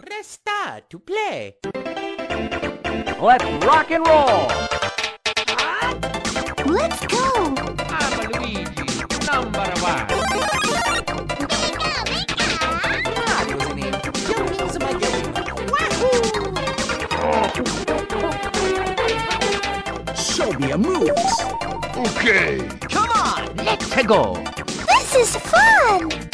Press star to play. Let's rock and roll! Let's go! I'm Luigi, number one. Mario's in it. Youngins my Show me a moves. Okay! Come on, let's go. This is fun!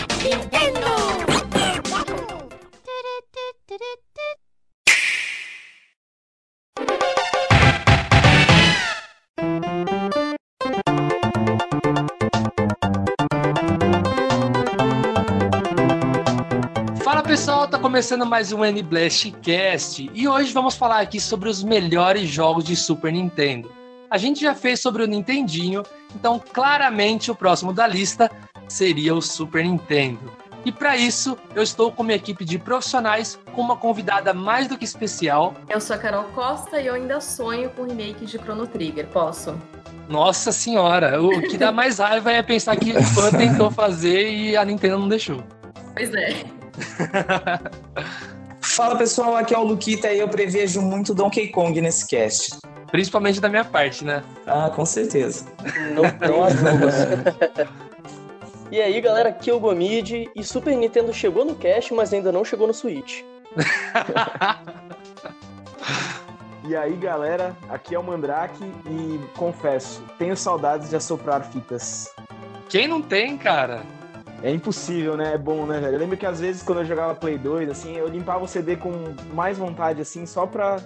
Começando mais um N-Blast Cast e hoje vamos falar aqui sobre os melhores jogos de Super Nintendo. A gente já fez sobre o Nintendinho, então claramente o próximo da lista seria o Super Nintendo. E para isso, eu estou com minha equipe de profissionais com uma convidada mais do que especial. Eu sou a Carol Costa e eu ainda sonho com o remake de Chrono Trigger. Posso? Nossa senhora, o que dá mais raiva é pensar que o fã tentou fazer e a Nintendo não deixou. Pois é. Fala pessoal, aqui é o Luquita e eu prevejo muito Donkey Kong nesse cast. Principalmente da minha parte, né? Ah, com certeza. Não. E aí, galera, aqui é o Gomid e Super Nintendo chegou no Cash, mas ainda não chegou no Switch. E aí, galera, aqui é o Mandrake e confesso, tenho saudades de assoprar fitas. Quem não tem, cara? É impossível, né? É bom, né, velho? Eu lembro que às vezes quando eu jogava Play 2, assim, eu limpava o CD com mais vontade, assim, só pra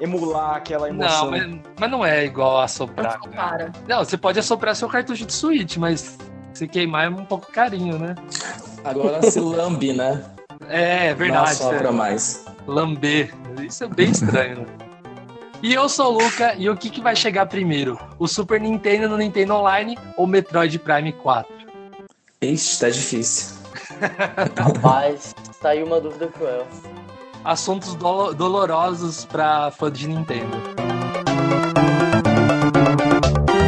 emular aquela emoção. Não, mas, mas não é igual a soprar. Não cara. Não, você pode assoprar seu cartucho de Switch, mas se queimar é um pouco carinho, né? Agora se lambe, né? É, é Não verdade. assopra é. mais. Lamber. Isso é bem estranho, né? E eu sou o Luca, e o que, que vai chegar primeiro? O Super Nintendo no Nintendo Online ou Metroid Prime 4? Ixi, tá difícil. Rapaz, aí uma dúvida cruel. Assuntos dolo- dolorosos pra fã de Nintendo.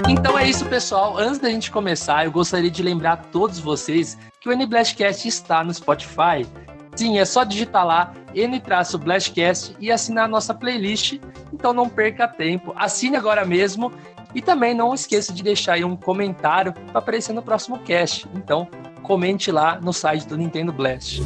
Então é isso, pessoal. Antes da gente começar, eu gostaria de lembrar a todos vocês que o N-Blastcast está no Spotify. Sim, é só digitar lá N-Blastcast e assinar a nossa playlist. Então não perca tempo, assine agora mesmo. E também não esqueça de deixar aí um comentário para aparecer no próximo cast. Então comente lá no site do Nintendo Blast.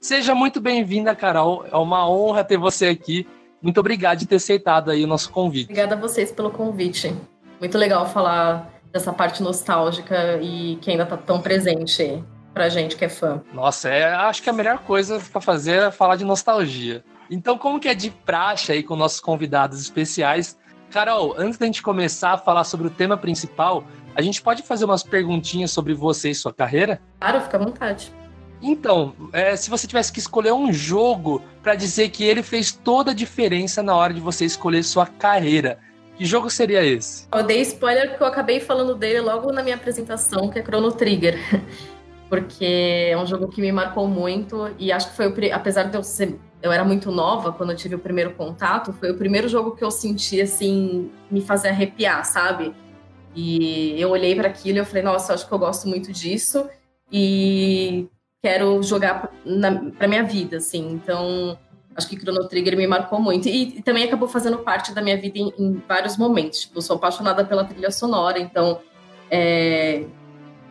Seja muito bem-vinda, Carol. É uma honra ter você aqui. Muito obrigado de ter aceitado aí o nosso convite. Obrigada a vocês pelo convite. Muito legal falar dessa parte nostálgica e que ainda tá tão presente pra gente que é fã. Nossa, é, acho que a melhor coisa para fazer é falar de nostalgia. Então, como que é de praxe aí com nossos convidados especiais? Carol, antes da gente começar a falar sobre o tema principal, a gente pode fazer umas perguntinhas sobre você e sua carreira? Claro, fica à vontade. Então, é, se você tivesse que escolher um jogo para dizer que ele fez toda a diferença na hora de você escolher sua carreira, que jogo seria esse? Eu dei spoiler porque eu acabei falando dele logo na minha apresentação, que é Chrono Trigger. Porque é um jogo que me marcou muito e acho que foi o apesar de eu ser eu era muito nova quando eu tive o primeiro contato, foi o primeiro jogo que eu senti assim me fazer arrepiar, sabe? E eu olhei para aquilo e eu falei, nossa, eu acho que eu gosto muito disso e quero jogar na, pra minha vida, assim. Então, acho que Chrono Trigger me marcou muito. E, e também acabou fazendo parte da minha vida em, em vários momentos. Tipo, eu sou apaixonada pela trilha sonora, então é,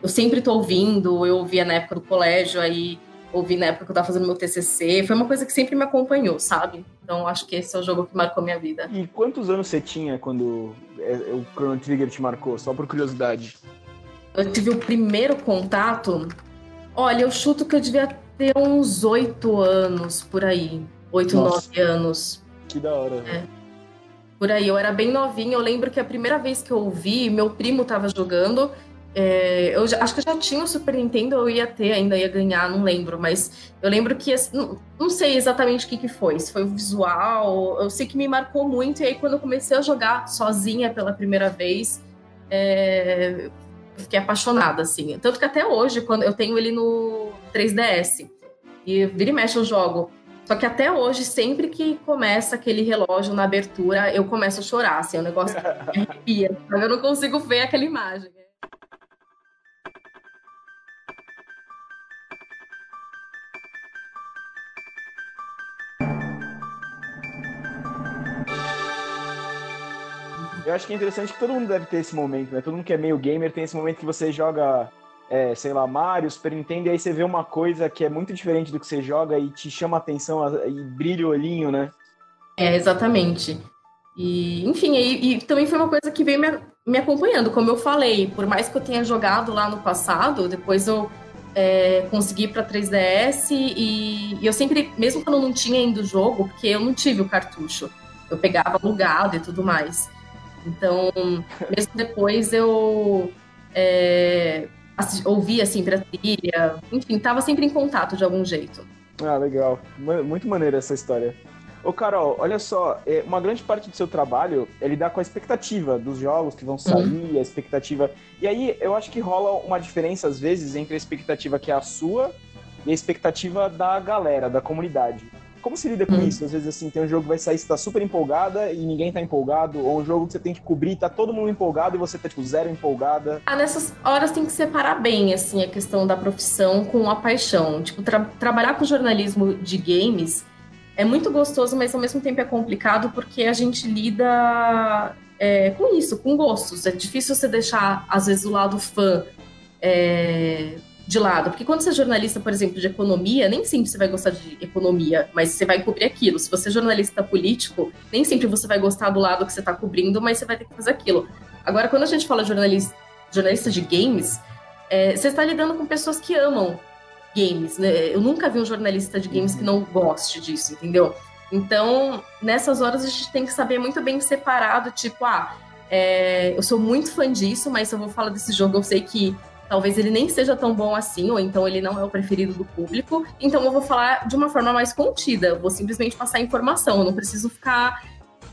eu sempre tô ouvindo, eu ouvia na época do colégio, aí ouvi na época que eu tava fazendo meu TCC. Foi uma coisa que sempre me acompanhou, sabe? Então, acho que esse é o jogo que marcou minha vida. E quantos anos você tinha quando é, o Chrono Trigger te marcou? Só por curiosidade. Eu tive o primeiro contato. Olha, eu chuto que eu devia ter uns oito anos por aí. Oito, nove anos. Que da hora. velho. Por aí, eu era bem novinha. Eu lembro que a primeira vez que eu ouvi, meu primo tava jogando. É, eu já- acho que eu já tinha o Super Nintendo, eu ia ter, ainda ia ganhar, não lembro. Mas eu lembro que, não, não sei exatamente o que, que foi. Se foi o visual, eu sei que me marcou muito. E aí, quando eu comecei a jogar sozinha pela primeira vez, é, fiquei apaixonada, assim. Tanto que até hoje, quando eu tenho ele no 3DS. E vira e mexe eu jogo. Só que até hoje, sempre que começa aquele relógio na abertura, eu começo a chorar, assim, é um negócio que me arrepia. Eu não consigo ver aquela imagem. Eu acho que é interessante que todo mundo deve ter esse momento, né? Todo mundo que é meio gamer tem esse momento que você joga, é, sei lá, Mario, Super Nintendo, e aí você vê uma coisa que é muito diferente do que você joga e te chama a atenção e brilha o olhinho, né? É, exatamente. E, enfim, e, e também foi uma coisa que veio me, me acompanhando, como eu falei, por mais que eu tenha jogado lá no passado, depois eu é, consegui para 3DS e, e, eu sempre, mesmo quando não tinha ainda o jogo, porque eu não tive o cartucho, eu pegava alugado e tudo mais. Então, mesmo depois eu é, ouvia sempre a trilha, enfim, estava sempre em contato de algum jeito. Ah, legal. Muito maneira essa história. Ô, Carol, olha só, é, uma grande parte do seu trabalho é lidar com a expectativa dos jogos que vão sair, uhum. a expectativa. E aí eu acho que rola uma diferença, às vezes, entre a expectativa que é a sua e a expectativa da galera, da comunidade. Como se lida com uhum. isso? Às vezes, assim, tem um jogo que vai sair, você tá super empolgada e ninguém tá empolgado, ou um jogo que você tem que cobrir, tá todo mundo empolgado e você tá, tipo, zero empolgada. Ah, nessas horas tem que separar bem, assim, a questão da profissão com a paixão. Tipo, tra trabalhar com jornalismo de games é muito gostoso, mas ao mesmo tempo é complicado porque a gente lida é, com isso, com gostos. É difícil você deixar, às vezes, o lado fã é, de lado. Porque quando você é jornalista, por exemplo, de economia, nem sempre você vai gostar de economia, mas você vai cobrir aquilo. Se você é jornalista político, nem sempre você vai gostar do lado que você está cobrindo, mas você vai ter que fazer aquilo. Agora, quando a gente fala jornalista, jornalista de games, é, você está lidando com pessoas que amam games, né? Eu nunca vi um jornalista de games que não goste disso, entendeu? Então, nessas horas a gente tem que saber muito bem separado, tipo, ah, é, eu sou muito fã disso, mas se eu vou falar desse jogo, eu sei que talvez ele nem seja tão bom assim, ou então ele não é o preferido do público, então eu vou falar de uma forma mais contida, eu vou simplesmente passar informação, eu não preciso ficar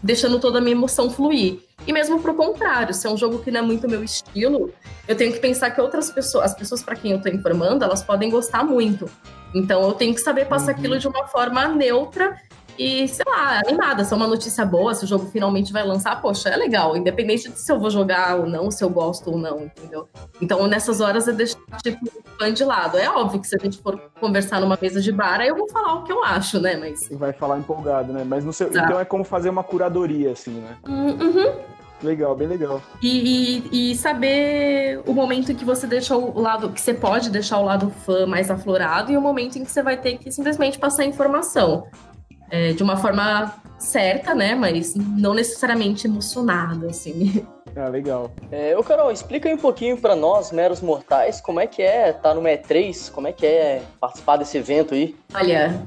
deixando toda a minha emoção fluir. E mesmo pro contrário, se é um jogo que não é muito meu estilo, eu tenho que pensar que outras pessoas, as pessoas para quem eu tô informando, elas podem gostar muito. Então eu tenho que saber passar uhum. aquilo de uma forma neutra e, sei lá, animada. Se é uma notícia boa, se o jogo finalmente vai lançar, poxa, é legal. Independente de se eu vou jogar ou não, se eu gosto ou não, entendeu? Então, nessas horas, eu deixo, tipo, o fã de lado. É óbvio que se a gente for conversar numa mesa de bar, aí eu vou falar o que eu acho, né? Mas... Vai falar empolgado, né? Mas no seu... então é como fazer uma curadoria, assim, né? Hum, uhum. Legal, bem legal. E, e, e, saber o momento em que você deixa o lado, que você pode deixar o lado fã mais aflorado e o momento em que você vai ter que simplesmente passar informação é, de uma forma certa, né? Mas não necessariamente emocionada, assim. Ah, legal. É, ô Carol, explica aí um pouquinho para nós, meros mortais, como é que é estar tá no E3, como é que é participar desse evento aí? Olha,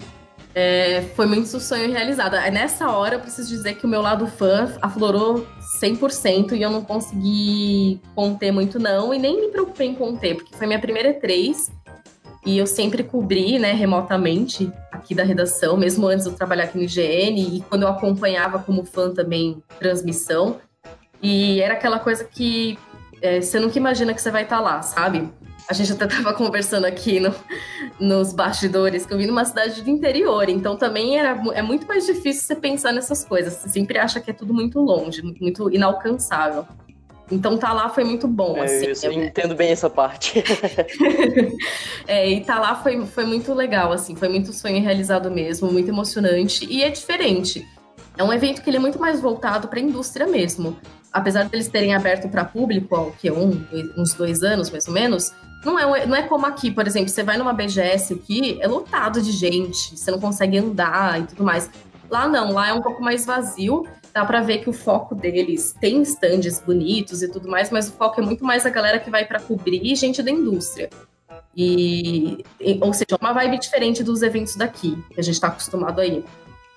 é, foi muito sonho realizado. Nessa hora, eu preciso dizer que o meu lado fã aflorou 100% e eu não consegui conter muito não, e nem me preocupei em conter, porque foi minha primeira E3 e eu sempre cobri, né, remotamente aqui da redação, mesmo antes de eu trabalhar aqui no IGN, e quando eu acompanhava como fã também transmissão. E era aquela coisa que é, você nunca imagina que você vai estar tá lá, sabe? A gente até estava conversando aqui no, nos bastidores que eu vim numa cidade do interior, então também era, é muito mais difícil você pensar nessas coisas. Você sempre acha que é tudo muito longe, muito inalcançável. Então tá lá foi muito bom, é, assim. Eu, entendo bem essa parte. é, e tá lá foi, foi muito legal, assim, foi muito sonho realizado mesmo, muito emocionante e é diferente. É um evento que ele é muito mais voltado para a indústria mesmo. Apesar deles terem aberto para público há que, um, uns dois anos, mais ou menos, não é, não é como aqui, por exemplo, você vai numa BGS aqui, é lotado de gente, você não consegue andar e tudo mais. Lá não, lá é um pouco mais vazio, dá para ver que o foco deles tem stands bonitos e tudo mais, mas o foco é muito mais a galera que vai para cobrir gente da indústria. E, ou seja, uma vibe diferente dos eventos daqui, que a gente está acostumado aí.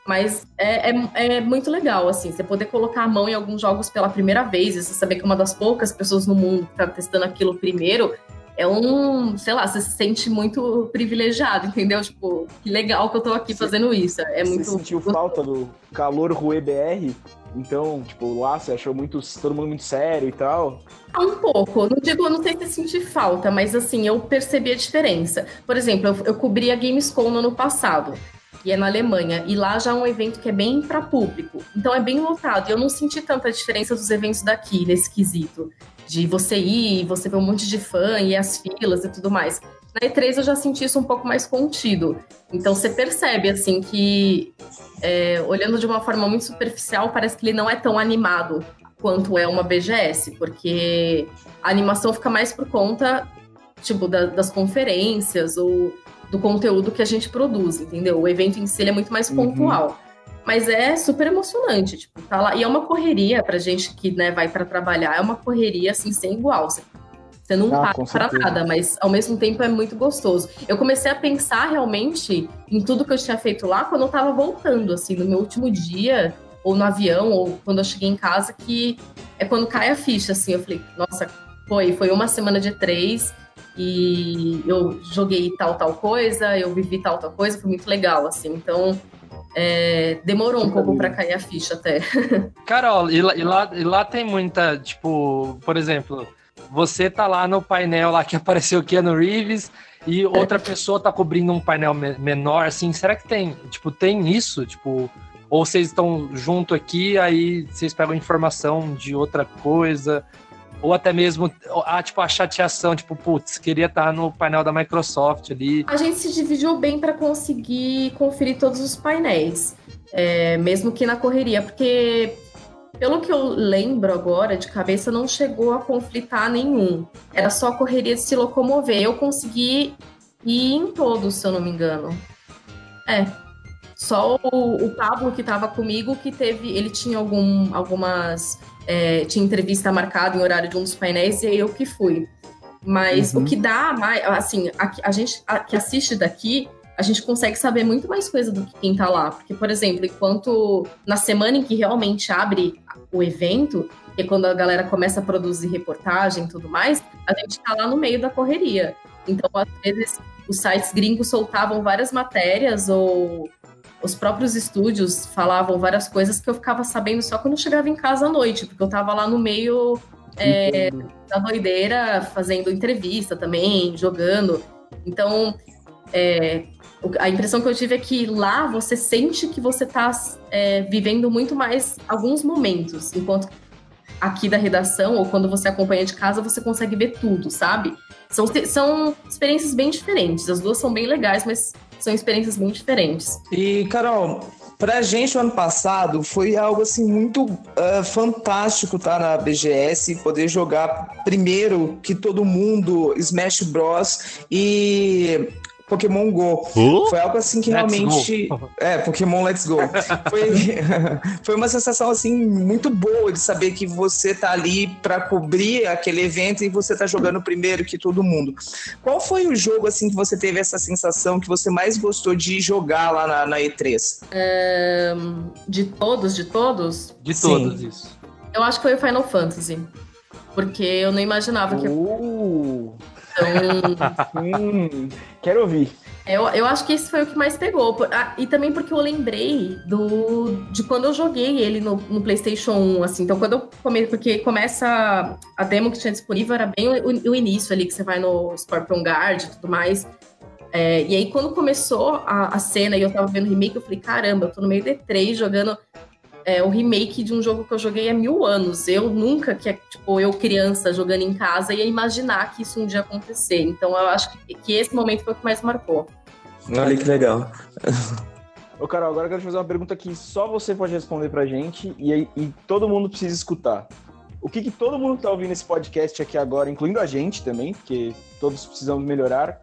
Mas é, é, é, muito legal, assim, você poder colocar a mão em alguns jogos pela primeira vez, e você saber que é uma das poucas pessoas no mundo que está testando aquilo primeiro, é um, sei lá, você se sente muito privilegiado, entendeu? Tipo, que legal que eu tô aqui fazendo isso. É muito. Você sentiu falta do calor Rue BR? Então, tipo, lá você achou muito, todo mundo muito sério e tal? Ah, um pouco. Não digo, não sei se senti falta, mas assim, eu percebi a diferença. Por exemplo, eu, eu cobri a Gamescom no ano passado e é na Alemanha. E lá já é um evento que é bem para público. Então é bem lotado. E eu não senti tanta diferença dos eventos daqui nesse quesito de você ir, você ver um monte de fã e as filas e tudo mais. Na E3 eu já senti isso um pouco mais contido. Então você percebe, assim, que é, olhando de uma forma muito superficial, parece que ele não é tão animado quanto é uma BGS, porque a animação fica mais por conta, tipo, da, das conferências ou do conteúdo que a gente produz, entendeu? O evento em si é muito mais pontual. Mas é super emocionante, tipo, tá lá. E é uma correria pra gente que né, vai para trabalhar, é uma correria assim, sem igual. Você, você não Ah, para certeza. nada, mas ao mesmo tempo é muito gostoso. Eu comecei a pensar realmente em tudo que eu tinha feito lá quando eu tava voltando, assim, no meu último dia, ou no avião, ou quando eu cheguei em casa, que é quando cai a ficha, assim. Eu falei, nossa, foi, foi uma semana de três e eu joguei tal, tal coisa, eu vivi tal, tal coisa, foi muito legal, assim. Então, é, demorou um pouco para cair a ficha até. Carol, e lá, e, lá, e lá tem muita, tipo, por exemplo, você tá lá no painel lá que apareceu o Keanu Reeves e outra pessoa tá cobrindo um painel me- menor, assim, será que tem, tipo, tem isso, tipo, ou vocês estão junto aqui, aí vocês pegam informação de outra coisa, ou até mesmo, ah, tipo, a chateação, tipo, putz, queria estar no painel da Microsoft ali. A gente se dividiu bem para conseguir conferir todos os painéis, é, mesmo que na correria, porque pelo que eu lembro agora de cabeça não chegou a conflitar nenhum. Era só a correria de se locomover. Eu consegui ir em todos, se eu não me engano. É. Só o, o Pablo que estava comigo que teve, ele tinha algum, algumas é, tinha entrevista marcada em horário de um dos painéis e eu que fui. Mas Uhum. o que dá mais, assim, a, a gente a, que assiste daqui, a gente consegue saber muito mais coisa do que quem tá lá. Porque, por exemplo, enquanto na semana em que realmente abre o evento, que é quando a galera começa a produzir reportagem e tudo mais, a gente tá lá no meio da correria. Então, às vezes, os sites gringos soltavam várias matérias ou os próprios estúdios falavam várias coisas que eu ficava sabendo só quando eu chegava em casa à noite, porque eu tava lá no meio é, da doideira, fazendo entrevista também, jogando. Então, é, a impressão que eu tive é que lá você sente que você tá é, vivendo muito mais alguns momentos, enquanto aqui da redação, ou quando você acompanha de casa, você consegue ver tudo, sabe? São, são experiências bem diferentes. As duas são bem legais, mas são experiências bem diferentes. E, Carol, pra gente o ano passado foi algo assim muito ah, fantástico estar na BGS e poder jogar primeiro que todo mundo Smash Bros e Pokémon Go. Foi algo assim que Let's realmente. go. É, Pokémon Let's Go. Foi, foi uma sensação assim muito boa de saber que você tá ali para cobrir aquele evento e você tá jogando primeiro que todo mundo. Qual foi o jogo assim que você teve essa sensação que você mais gostou de jogar lá na, na E3? Ahn, de todos, de todos, De Sim. todos isso. eu acho que foi o Final Fantasy. Porque eu não imaginava que. Então, hum, quero ouvir. eu, eu acho que esse foi o que mais pegou. Ah, E também porque eu lembrei do, de quando eu joguei ele no, no PlayStation 1. Assim. Então, quando eu come, Porque começa. A demo que tinha disponível era bem o, o início ali, que você vai no Scorpion Guard e tudo mais. É, e aí, quando começou a, a cena e eu tava vendo o remake, eu falei: caramba, eu tô no meio de três jogando é, o remake de um jogo que eu joguei há mil anos. Eu nunca, que é, tipo, eu criança jogando em casa, ia imaginar que isso um dia ia acontecer. Então eu acho que, que esse momento foi o que mais marcou. Olha que legal. Ô, Carol, agora eu quero te fazer uma pergunta que só você pode responder pra gente e, e todo mundo precisa escutar. O que, que todo mundo que tá ouvindo esse podcast aqui agora, incluindo a gente também, porque todos precisamos melhorar,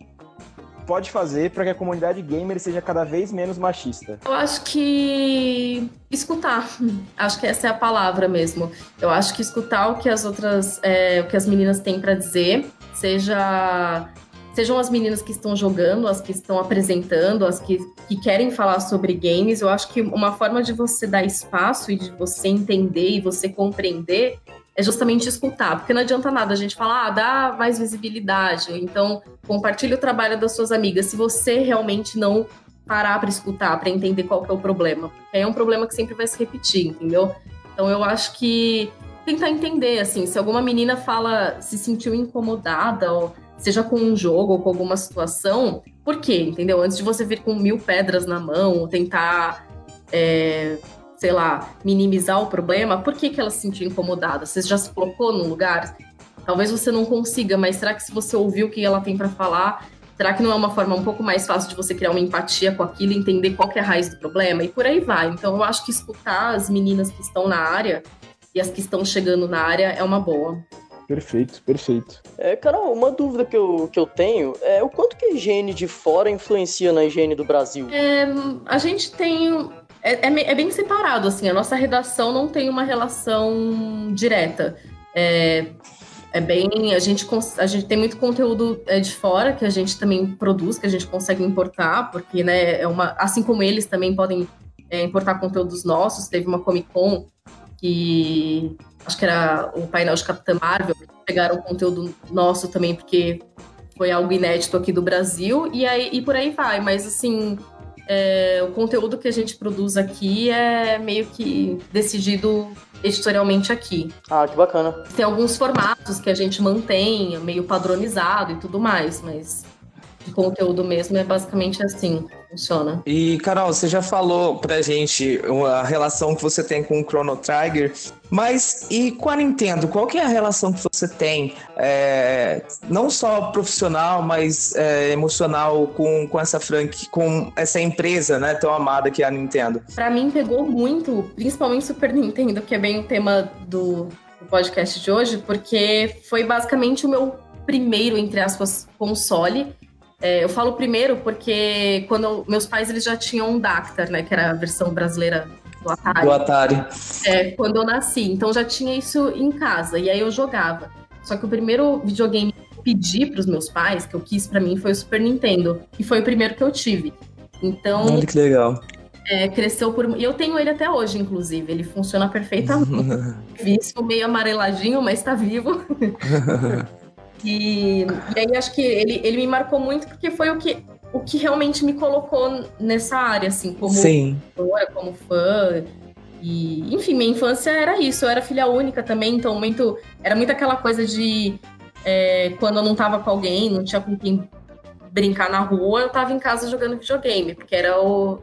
pode fazer para que a comunidade gamer seja cada vez menos machista? Eu acho que escutar. Acho que essa é a palavra mesmo. Eu acho que escutar o que as outras, é, o que as meninas têm pra dizer, seja sejam as meninas que estão jogando, as que estão apresentando, as que, que querem falar sobre games. Eu acho que uma forma de você dar espaço e de você entender e você compreender é justamente escutar, porque não adianta nada a gente falar, ah, dá mais visibilidade, então compartilha o trabalho das suas amigas, se você realmente não parar para escutar, para entender qual é o problema. Porque aí é um problema que sempre vai se repetir, entendeu? Então eu acho que tentar entender, assim, se alguma menina fala, se sentiu incomodada, ou seja com um jogo ou com alguma situação, por quê, entendeu? Antes de você vir com mil pedras na mão, tentar, é, sei lá, minimizar o problema, por que, que ela se sentiu incomodada? Você já se colocou no lugar? Talvez você não consiga, mas será que se você ouviu o que ela tem para falar, Será que não é uma forma um pouco mais fácil de você criar uma empatia com aquilo entender qual que é a raiz do problema? E por aí vai. Então eu acho que escutar as meninas que estão na área e as que estão chegando na área é uma boa. Perfeito, perfeito. É, Carol, uma dúvida que eu, que eu tenho é o quanto que a higiene de fora influencia na higiene do Brasil? É, a gente tem. É, é, é, bem separado, assim, a nossa redação não tem uma relação direta. É, é bem. A gente, a gente tem muito conteúdo é, de fora que a gente também produz, que a gente consegue importar, porque, né, é uma. Assim como eles também podem é, importar conteúdos nossos, teve uma Comic Con que acho que era o painel de Capitã Marvel, pegaram conteúdo nosso também, porque foi algo inédito aqui do Brasil, e, aí, e por aí vai, mas assim, é, o conteúdo que a gente produz aqui é meio que decidido editorialmente aqui. Ah, que bacana. Tem alguns formatos que a gente mantém, meio padronizado e tudo mais, mas de conteúdo mesmo é basicamente assim funciona. E, Carol, você já falou pra gente a relação que você tem com o Chrono Trigger, mas e com a Nintendo? Qual que é a relação que você tem, é, não só profissional, mas é, emocional com, com essa franquia, com essa empresa, né, tão amada que é a Nintendo? Pra mim pegou muito, principalmente Super Nintendo, que é bem o tema do, do podcast de hoje, porque foi basicamente o meu primeiro, entre aspas, console é, eu falo primeiro porque quando meus pais eles já tinham um Dactar, né, que era a versão brasileira do Atari. Do Atari. É, quando eu nasci, então já tinha isso em casa e aí eu jogava. Só que o primeiro videogame que eu pedi para os meus pais, que eu quis para mim, foi o Super Nintendo, que foi o primeiro que eu tive. Então, Olha que legal. É, cresceu por. E eu tenho ele até hoje, inclusive. Ele funciona perfeitamente. Vício meio amareladinho, mas está vivo. E, e aí acho que ele, ele me marcou muito porque foi o que, o que realmente me colocou nessa área, assim, como Sim. como fã. E, enfim, minha infância era isso. Eu era filha única também, então muito era muito aquela coisa de é, quando eu não tava com alguém, não tinha com quem brincar na rua, eu tava em casa jogando videogame, porque era o,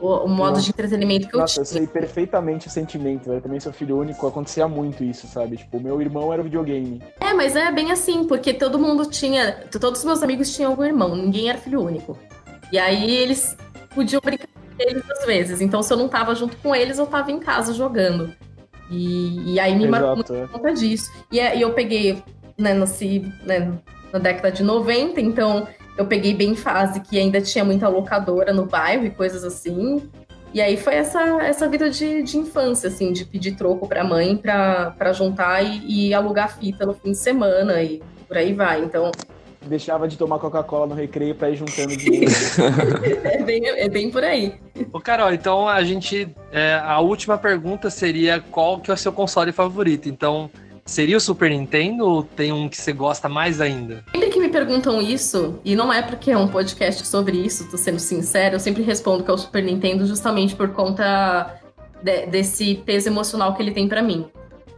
o, o modo de entretenimento que Nossa, eu tinha. eu sei perfeitamente o sentimento, Eu também sou filho único, acontecia muito isso, sabe? Tipo, meu irmão era o videogame. É, mas é bem assim, porque todo mundo tinha. Todos os meus amigos tinham algum irmão, ninguém era filho único. E aí eles podiam brincar com eles às vezes. Então, se eu não tava junto com eles, eu tava em casa jogando. E, e aí me Exato, marcou muito é. por conta disso. E, é, e eu peguei, né, nasci né, na década de 90, então eu peguei bem fase que ainda tinha muita locadora no bairro e coisas assim. E aí foi essa, essa vida de, de infância, assim, de pedir troco pra mãe pra, pra juntar e, e alugar fita no fim de semana e por aí vai. Então, deixava de tomar Coca-Cola no recreio para ir juntando dinheiro. é, bem, é bem por aí. Ô, Carol, então a gente. É, a última pergunta seria qual que é o seu console favorito? Então, Seria o Super Nintendo ou tem um que você gosta mais ainda? Sempre que perguntam isso, e não é porque é um podcast sobre isso, tô sendo sincero, eu sempre respondo que é o Super Nintendo justamente por conta de, desse peso emocional que ele tem para mim.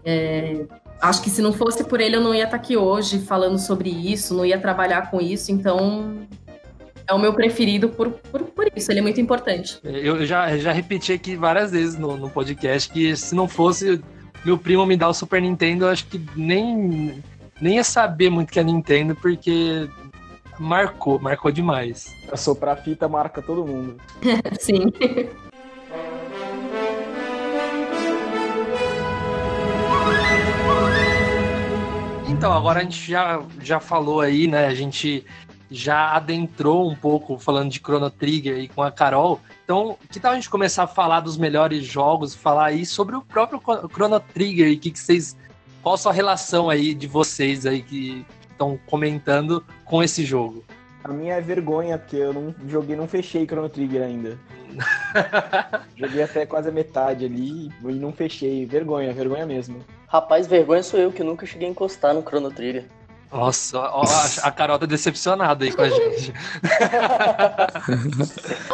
É, acho que se não fosse por ele, eu não ia estar tá aqui hoje falando sobre isso, não ia trabalhar com isso, então é o meu preferido por, por, por isso, ele é muito importante. Eu já, já repeti aqui várias vezes no, no podcast que se não fosse meu primo me dá o Super Nintendo, eu acho que nem, nem ia saber muito que é Nintendo, porque marcou, marcou demais. Soprar fita marca todo mundo. Sim. Então, agora a gente já, já falou aí, né? A gente já adentrou um pouco falando de Chrono Trigger e com a Carol. Então, que tal a gente começar a falar dos melhores jogos, falar aí sobre o próprio Chrono Trigger e que, que vocês. Qual a sua relação aí de vocês aí que estão comentando com esse jogo? A minha é vergonha, porque eu não joguei, não fechei Chrono Trigger ainda. joguei até quase a metade ali e não fechei. Vergonha, vergonha mesmo. Rapaz, vergonha sou eu que nunca cheguei a encostar no Chrono Trigger. Nossa, ó, a Carol tá decepcionada aí com a gente.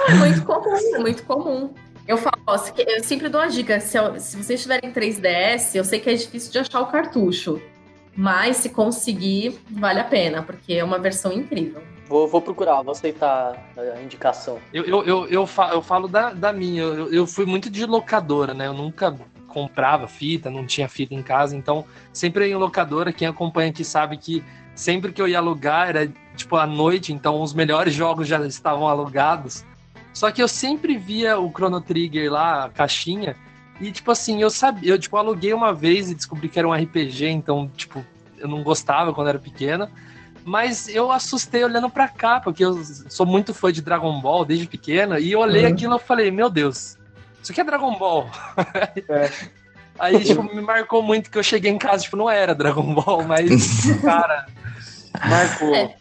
é muito comum, é muito comum. Eu falo, ó, eu sempre dou uma dica, se, se vocês tiverem 3DS, eu sei que é difícil de achar o cartucho, mas se conseguir, vale a pena, porque é uma versão incrível. Vou, vou procurar, vou aceitar a indicação. Eu, eu, eu, eu, falo, eu falo da, da minha, eu, eu fui muito de locadora, né? Eu nunca comprava fita, não tinha fita em casa, então sempre em locadora, quem acompanha aqui sabe que sempre que eu ia alugar era tipo à noite, então os melhores jogos já estavam alugados. Só que eu sempre via o Chrono Trigger lá, a caixinha, E, tipo assim, eu sabia, eu, tipo, aluguei uma vez e descobri que era um RPG, então, tipo, eu não gostava quando era pequena. Mas eu assustei olhando pra cá, porque eu sou muito fã de Dragon Ball desde pequena, e eu olhei Uhum. aquilo e falei, meu Deus, isso aqui é Dragon Ball. É. Aí, tipo, me marcou muito que eu cheguei em casa, tipo, não era Dragon Ball, mas, cara, marcou. É.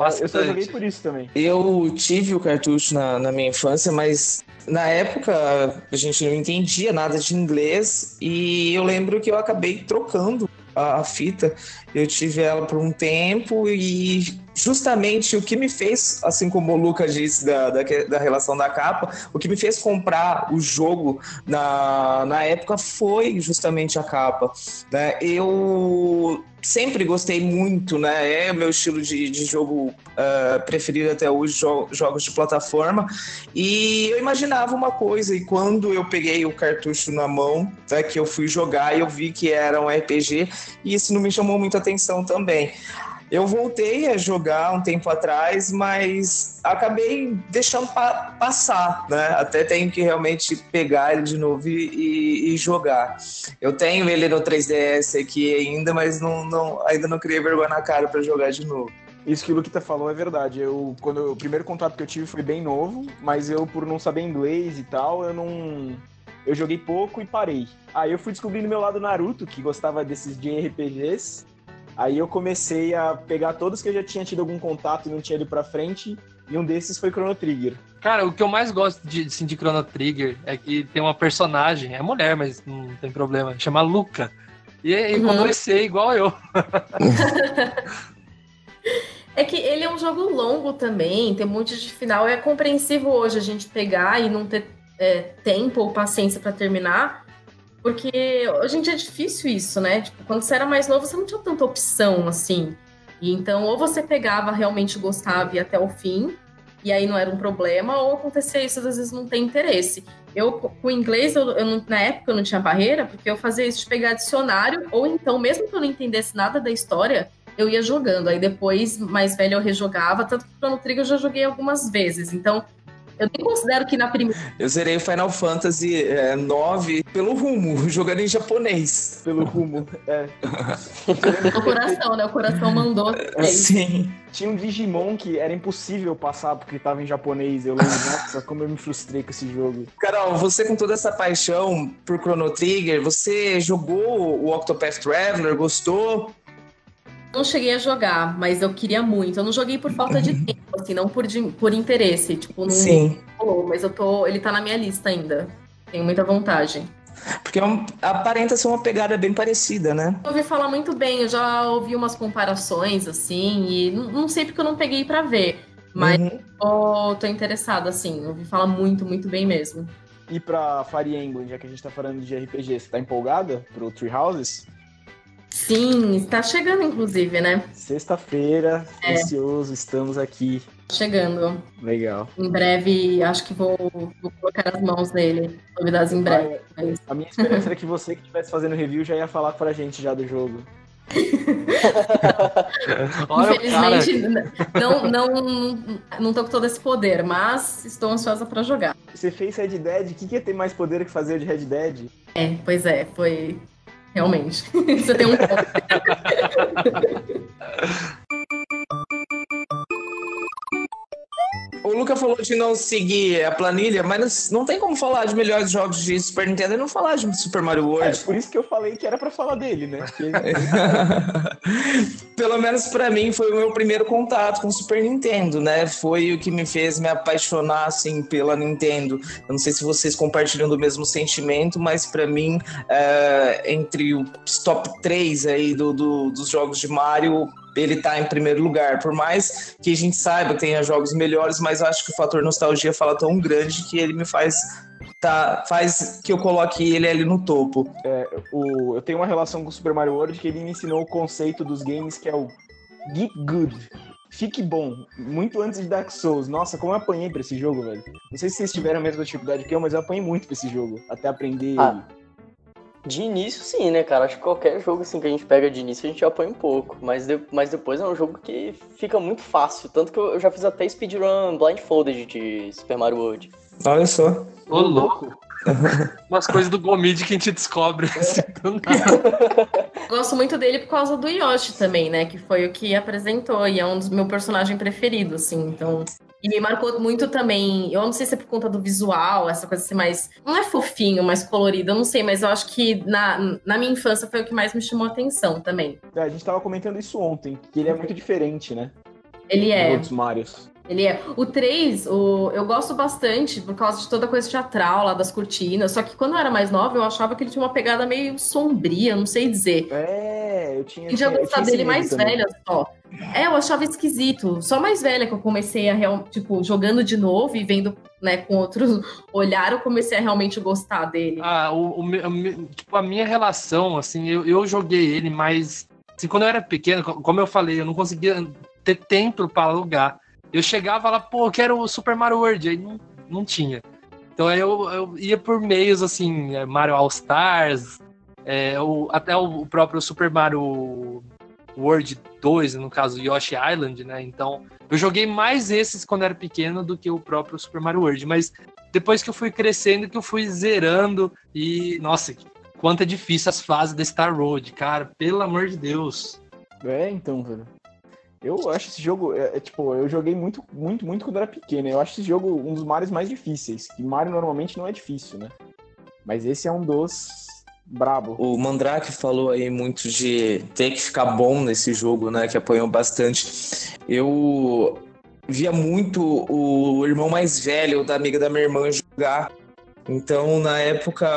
Eu só joguei Bastante. por isso também. Eu tive o cartucho na, na minha infância, mas na época a gente não entendia nada de inglês e eu lembro que eu acabei trocando a, a fita. Eu tive ela por um tempo e justamente o que me fez, assim como o Lucas disse da, da, da relação da capa, o que me fez comprar o jogo na, na época foi justamente a capa. Né? Eu sempre gostei muito, né? É o meu estilo de, de jogo ah, preferido até hoje, jo- jogos de plataforma. E eu imaginava uma coisa, e quando eu peguei o cartucho na mão, né, que eu fui jogar, eu vi que era um RPG, e isso não me chamou muita atenção também. Eu voltei a jogar um tempo atrás, mas acabei deixando pa- passar, né? Até tenho que realmente pegar ele de novo e, e- jogar. Eu tenho ele no 3DS aqui ainda, mas não, não- ainda não criei vergonha na cara para jogar de novo. Isso que o Luquita falou é verdade. Eu, quando eu- o primeiro contato que eu tive foi bem novo, mas eu, por não saber inglês e tal, eu não. Eu joguei pouco e parei. Aí eu fui descobrindo meu lado Naruto, que gostava desses JRPGs. Aí eu comecei a pegar todos que eu já tinha tido algum contato e não tinha ido pra frente. E um desses foi Chrono Trigger. Cara, o que eu mais gosto de, assim, de Chrono Trigger é que tem uma personagem, é mulher, mas não tem problema, chama Luca. E, e Uhum. comecei igual eu. É que ele é um jogo longo também, tem um monte de final. É compreensível hoje a gente pegar e não ter é, tempo ou paciência pra terminar, porque hoje em dia é difícil isso, né? Tipo, quando você era mais novo, você não tinha tanta opção assim. E então, ou você pegava, realmente gostava e ia até o fim, e aí não era um problema, ou acontecia isso, às vezes não tem interesse. Eu, com o inglês, eu, eu na época eu não tinha barreira, porque eu fazia isso de pegar dicionário, ou então, mesmo que eu não entendesse nada da história, eu ia jogando. Aí depois, mais velho, eu rejogava. Tanto que o Chrono Trigger eu já joguei algumas vezes. Então, eu nem considero que na primeira. Eu zerei o Final Fantasy eh, 9 pelo rumo, jogando em japonês. Pelo rumo. É. O coração, né? O coração mandou. É. Sim. Tinha um Digimon que era impossível passar porque tava em japonês. Eu lembro, nossa, como eu me frustrei com esse jogo. Carol, você com toda essa paixão por Chrono Trigger, você jogou o Octopath Traveler, gostou? Não cheguei a jogar, mas eu queria muito. Eu não joguei por falta de tempo, assim, não por, por interesse. Tipo, não Sim. rolou, mas eu tô. Ele tá na minha lista ainda. Tenho muita vontade. Porque é um- aparenta ser uma pegada bem parecida, né? Eu ouvi falar muito bem, eu já ouvi umas comparações, assim, e não, não sei porque eu não peguei pra ver. Mas Uhum. tô, tô interessada, assim. Ouvi falar muito, muito bem mesmo. E pra Fire Emblem, já que a gente tá falando de RPG, você tá empolgada pro Three Houses? Sim, está chegando, inclusive, né? Sexta-feira, É. ansioso, estamos aqui. Chegando. Legal. Em breve, acho que vou, vou colocar as mãos nele. Novidades em breve. mas- A minha esperança era que você que estivesse fazendo review já ia falar pra gente já do jogo. Infelizmente, não, não, não tô com todo esse poder, mas estou ansiosa pra jogar. Você fez Red Dead, o que, que ia ter mais poder que fazer de Red Dead? É, pois é, foi. Realmente. Você tem um ponto. O Luca falou de não seguir a planilha, mas não tem como falar de melhores jogos de Super Nintendo e não falar de Super Mario É World. por isso que eu falei que era pra falar dele, né? Porque Pelo menos pra mim foi o meu primeiro contato com o Super Nintendo, né? Foi o que me fez me apaixonar assim pela Nintendo. Eu não sei se vocês compartilham do mesmo sentimento, mas pra mim é, entre os top 3 aí do, do- dos jogos de Mario ele tá em primeiro lugar. Por mais que a gente saiba que tenha jogos melhores, mas eu acho que o fator nostalgia fala tão grande que ele me faz tá, faz que eu coloque ele ali no topo. o, eu tenho uma relação com o Super Mario World que ele me ensinou o conceito dos games que é o Get Good. Fique bom, muito antes de Dark Souls. Nossa, como eu apanhei pra esse jogo, velho. Não sei se vocês tiveram a mesma dificuldade que eu, mas eu apanhei muito pra esse jogo, até aprender Ah. ele. De início, sim, né, cara? Acho que qualquer jogo assim que a gente pega de início a gente apanha um pouco. Mas, de- mas depois é um jogo que fica muito fácil. Tanto que eu, já fiz até speedrun blindfolded de Super Mario World. Olha só. Ô, louco. Umas coisas do Gomid que a gente descobre. Assim. Gosto muito dele por causa do Yoshi também, né? Que foi o que apresentou e é um dos meus personagens preferidos, assim. Então. E me marcou muito também. Eu não sei se é por conta do visual, essa coisa assim mais. Não é fofinho, mais colorido, eu não sei, mas eu acho que na, na minha infância foi o que mais me chamou a atenção também. É, a gente tava comentando isso ontem, que ele é muito diferente, né? Ele é. outros Marios. Ele é. O 3, o, eu gosto bastante por causa de toda a coisa teatral lá das cortinas. Só que quando eu era mais nova, eu achava que ele tinha uma pegada meio sombria, não sei dizer. É, eu tinha. Eu já gostava esse dele mais também. velha só. É, eu achava esquisito. Só mais velha que eu comecei a, real, tipo, jogando de novo e vendo, né, com outro olhar, eu comecei a realmente gostar dele. Ah, o, o tipo, a minha relação, assim, eu, eu joguei ele, mas assim, quando eu era pequeno, co- como eu falei, eu não conseguia ter tempo para alugar. Eu chegava lá, pô, eu quero o Super Mario World, aí não, não tinha. Então aí eu, eu ia por meios assim, é, Mario All Stars, é, o, até o próprio Super Mario World 2, no caso Yoshi Island, né? Então eu joguei mais esses quando era pequeno do que o próprio Super Mario World, mas depois que eu fui crescendo, que eu fui zerando e, nossa, quanto é difícil as fases da Star Road, cara, pelo amor de Deus. É, então, velho. Eu acho esse jogo, é, é, tipo, eu joguei muito, muito, muito quando era pequeno. Eu acho esse jogo um dos Marios mais difíceis. Que Mario normalmente não é difícil, né? Mas esse é um dos brabo. O Mandrake falou aí muito de ter que ficar bom nesse jogo, né? Que apanhou bastante. Eu via muito o irmão mais velho da amiga da minha irmã jogar. Então, na época,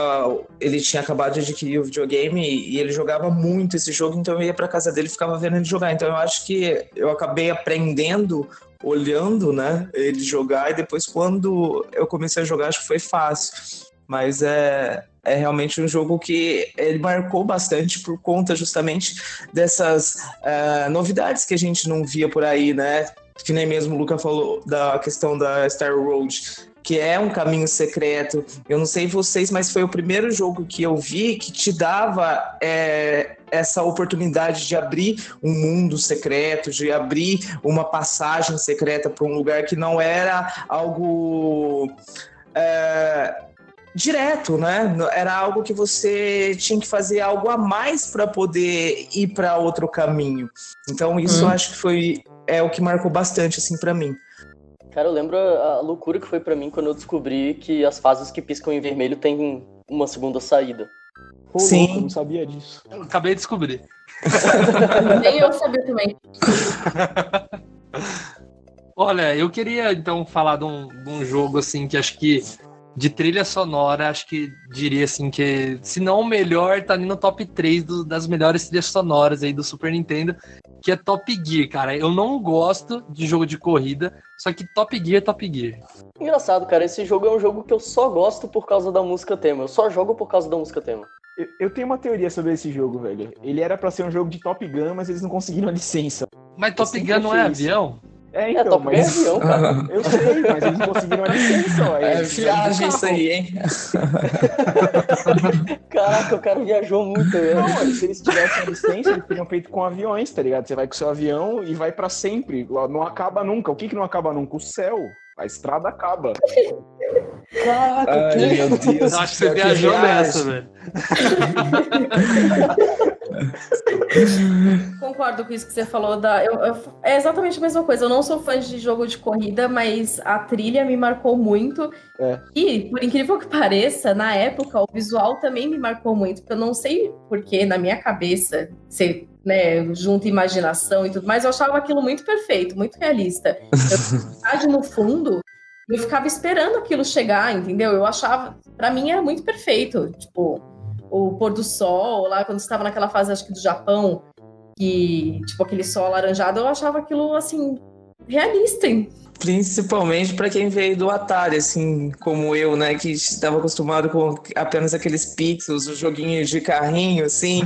ele tinha acabado de adquirir o videogame e ele jogava muito esse jogo, então eu ia pra casa dele e ficava vendo ele jogar. Então, eu acho que eu acabei aprendendo olhando, né, ele jogar e depois quando eu comecei a jogar, acho que foi fácil. Mas é, é realmente um jogo que ele marcou bastante por conta justamente dessas eh, novidades que a gente não via por aí, né? Que nem mesmo o Luca falou da questão da Star Road, que é um caminho secreto. Eu não sei vocês, mas foi o primeiro jogo que eu vi que te dava eh, essa oportunidade de abrir um mundo secreto, de abrir uma passagem secreta para um lugar que não era algo. eh, direto, né? Era algo que você tinha que fazer algo a mais para poder ir para outro caminho. Então isso eu Hum. acho que foi é o que marcou bastante assim para mim. Cara, eu lembro a loucura que foi pra mim quando eu descobri que as fases que piscam em vermelho têm uma segunda saída. Pô, Sim. louco, eu não sabia disso. Eu acabei de descobrir. Nem eu sabia também. Olha, eu queria então falar de um, de um jogo assim que acho que de trilha sonora, acho que diria assim que, se não o melhor, tá ali no top 3 do- das melhores trilhas sonoras aí do Super Nintendo, que é Top Gear, cara. Eu não gosto de jogo de corrida, só que Top Gear é Top Gear. Engraçado, cara, esse jogo é um jogo que eu só gosto por causa da música tema. Eu só jogo por causa da música tema. Eu, eu tenho uma teoria sobre esse jogo, velho. Ele era pra ser um jogo de Top Gun, mas eles não conseguiram a licença. Mas Top Gun não é isso. avião? É, É, então, Top é mas... avião, cara. Eu sei, mas eles conseguiram a licença, ó. É Eles viagem isso aí, hein? Caraca, o cara viajou muito, velho. Não, mas se eles tivessem a licença, eles teriam feito com aviões, tá ligado? Você vai com seu avião e vai pra sempre. Não acaba nunca. O que que não acaba nunca? O céu. A estrada acaba. Caraca, Ai, que... meu Deus. Eu acho que você viajou nessa, velho. Concordo com isso que você falou. Da, eu- eu- é exatamente a mesma coisa. Eu não sou fã de jogo de corrida, mas a trilha me marcou muito. É. E, por incrível que pareça, na época, o visual também me marcou muito. Porque eu não sei porquê, na minha cabeça, você né, junta imaginação e tudo mais, eu achava aquilo muito perfeito, muito realista. Eu no fundo, eu ficava esperando aquilo chegar, entendeu? Eu achava, pra mim era muito perfeito. Tipo, o pôr do sol, lá quando estava naquela fase, acho que do Japão, que, tipo, aquele sol alaranjado, eu achava aquilo, assim, realista. hein? Principalmente para quem veio do Atari, assim como eu, né, que estava acostumado com apenas aqueles pixels, os joguinhos de carrinho, assim.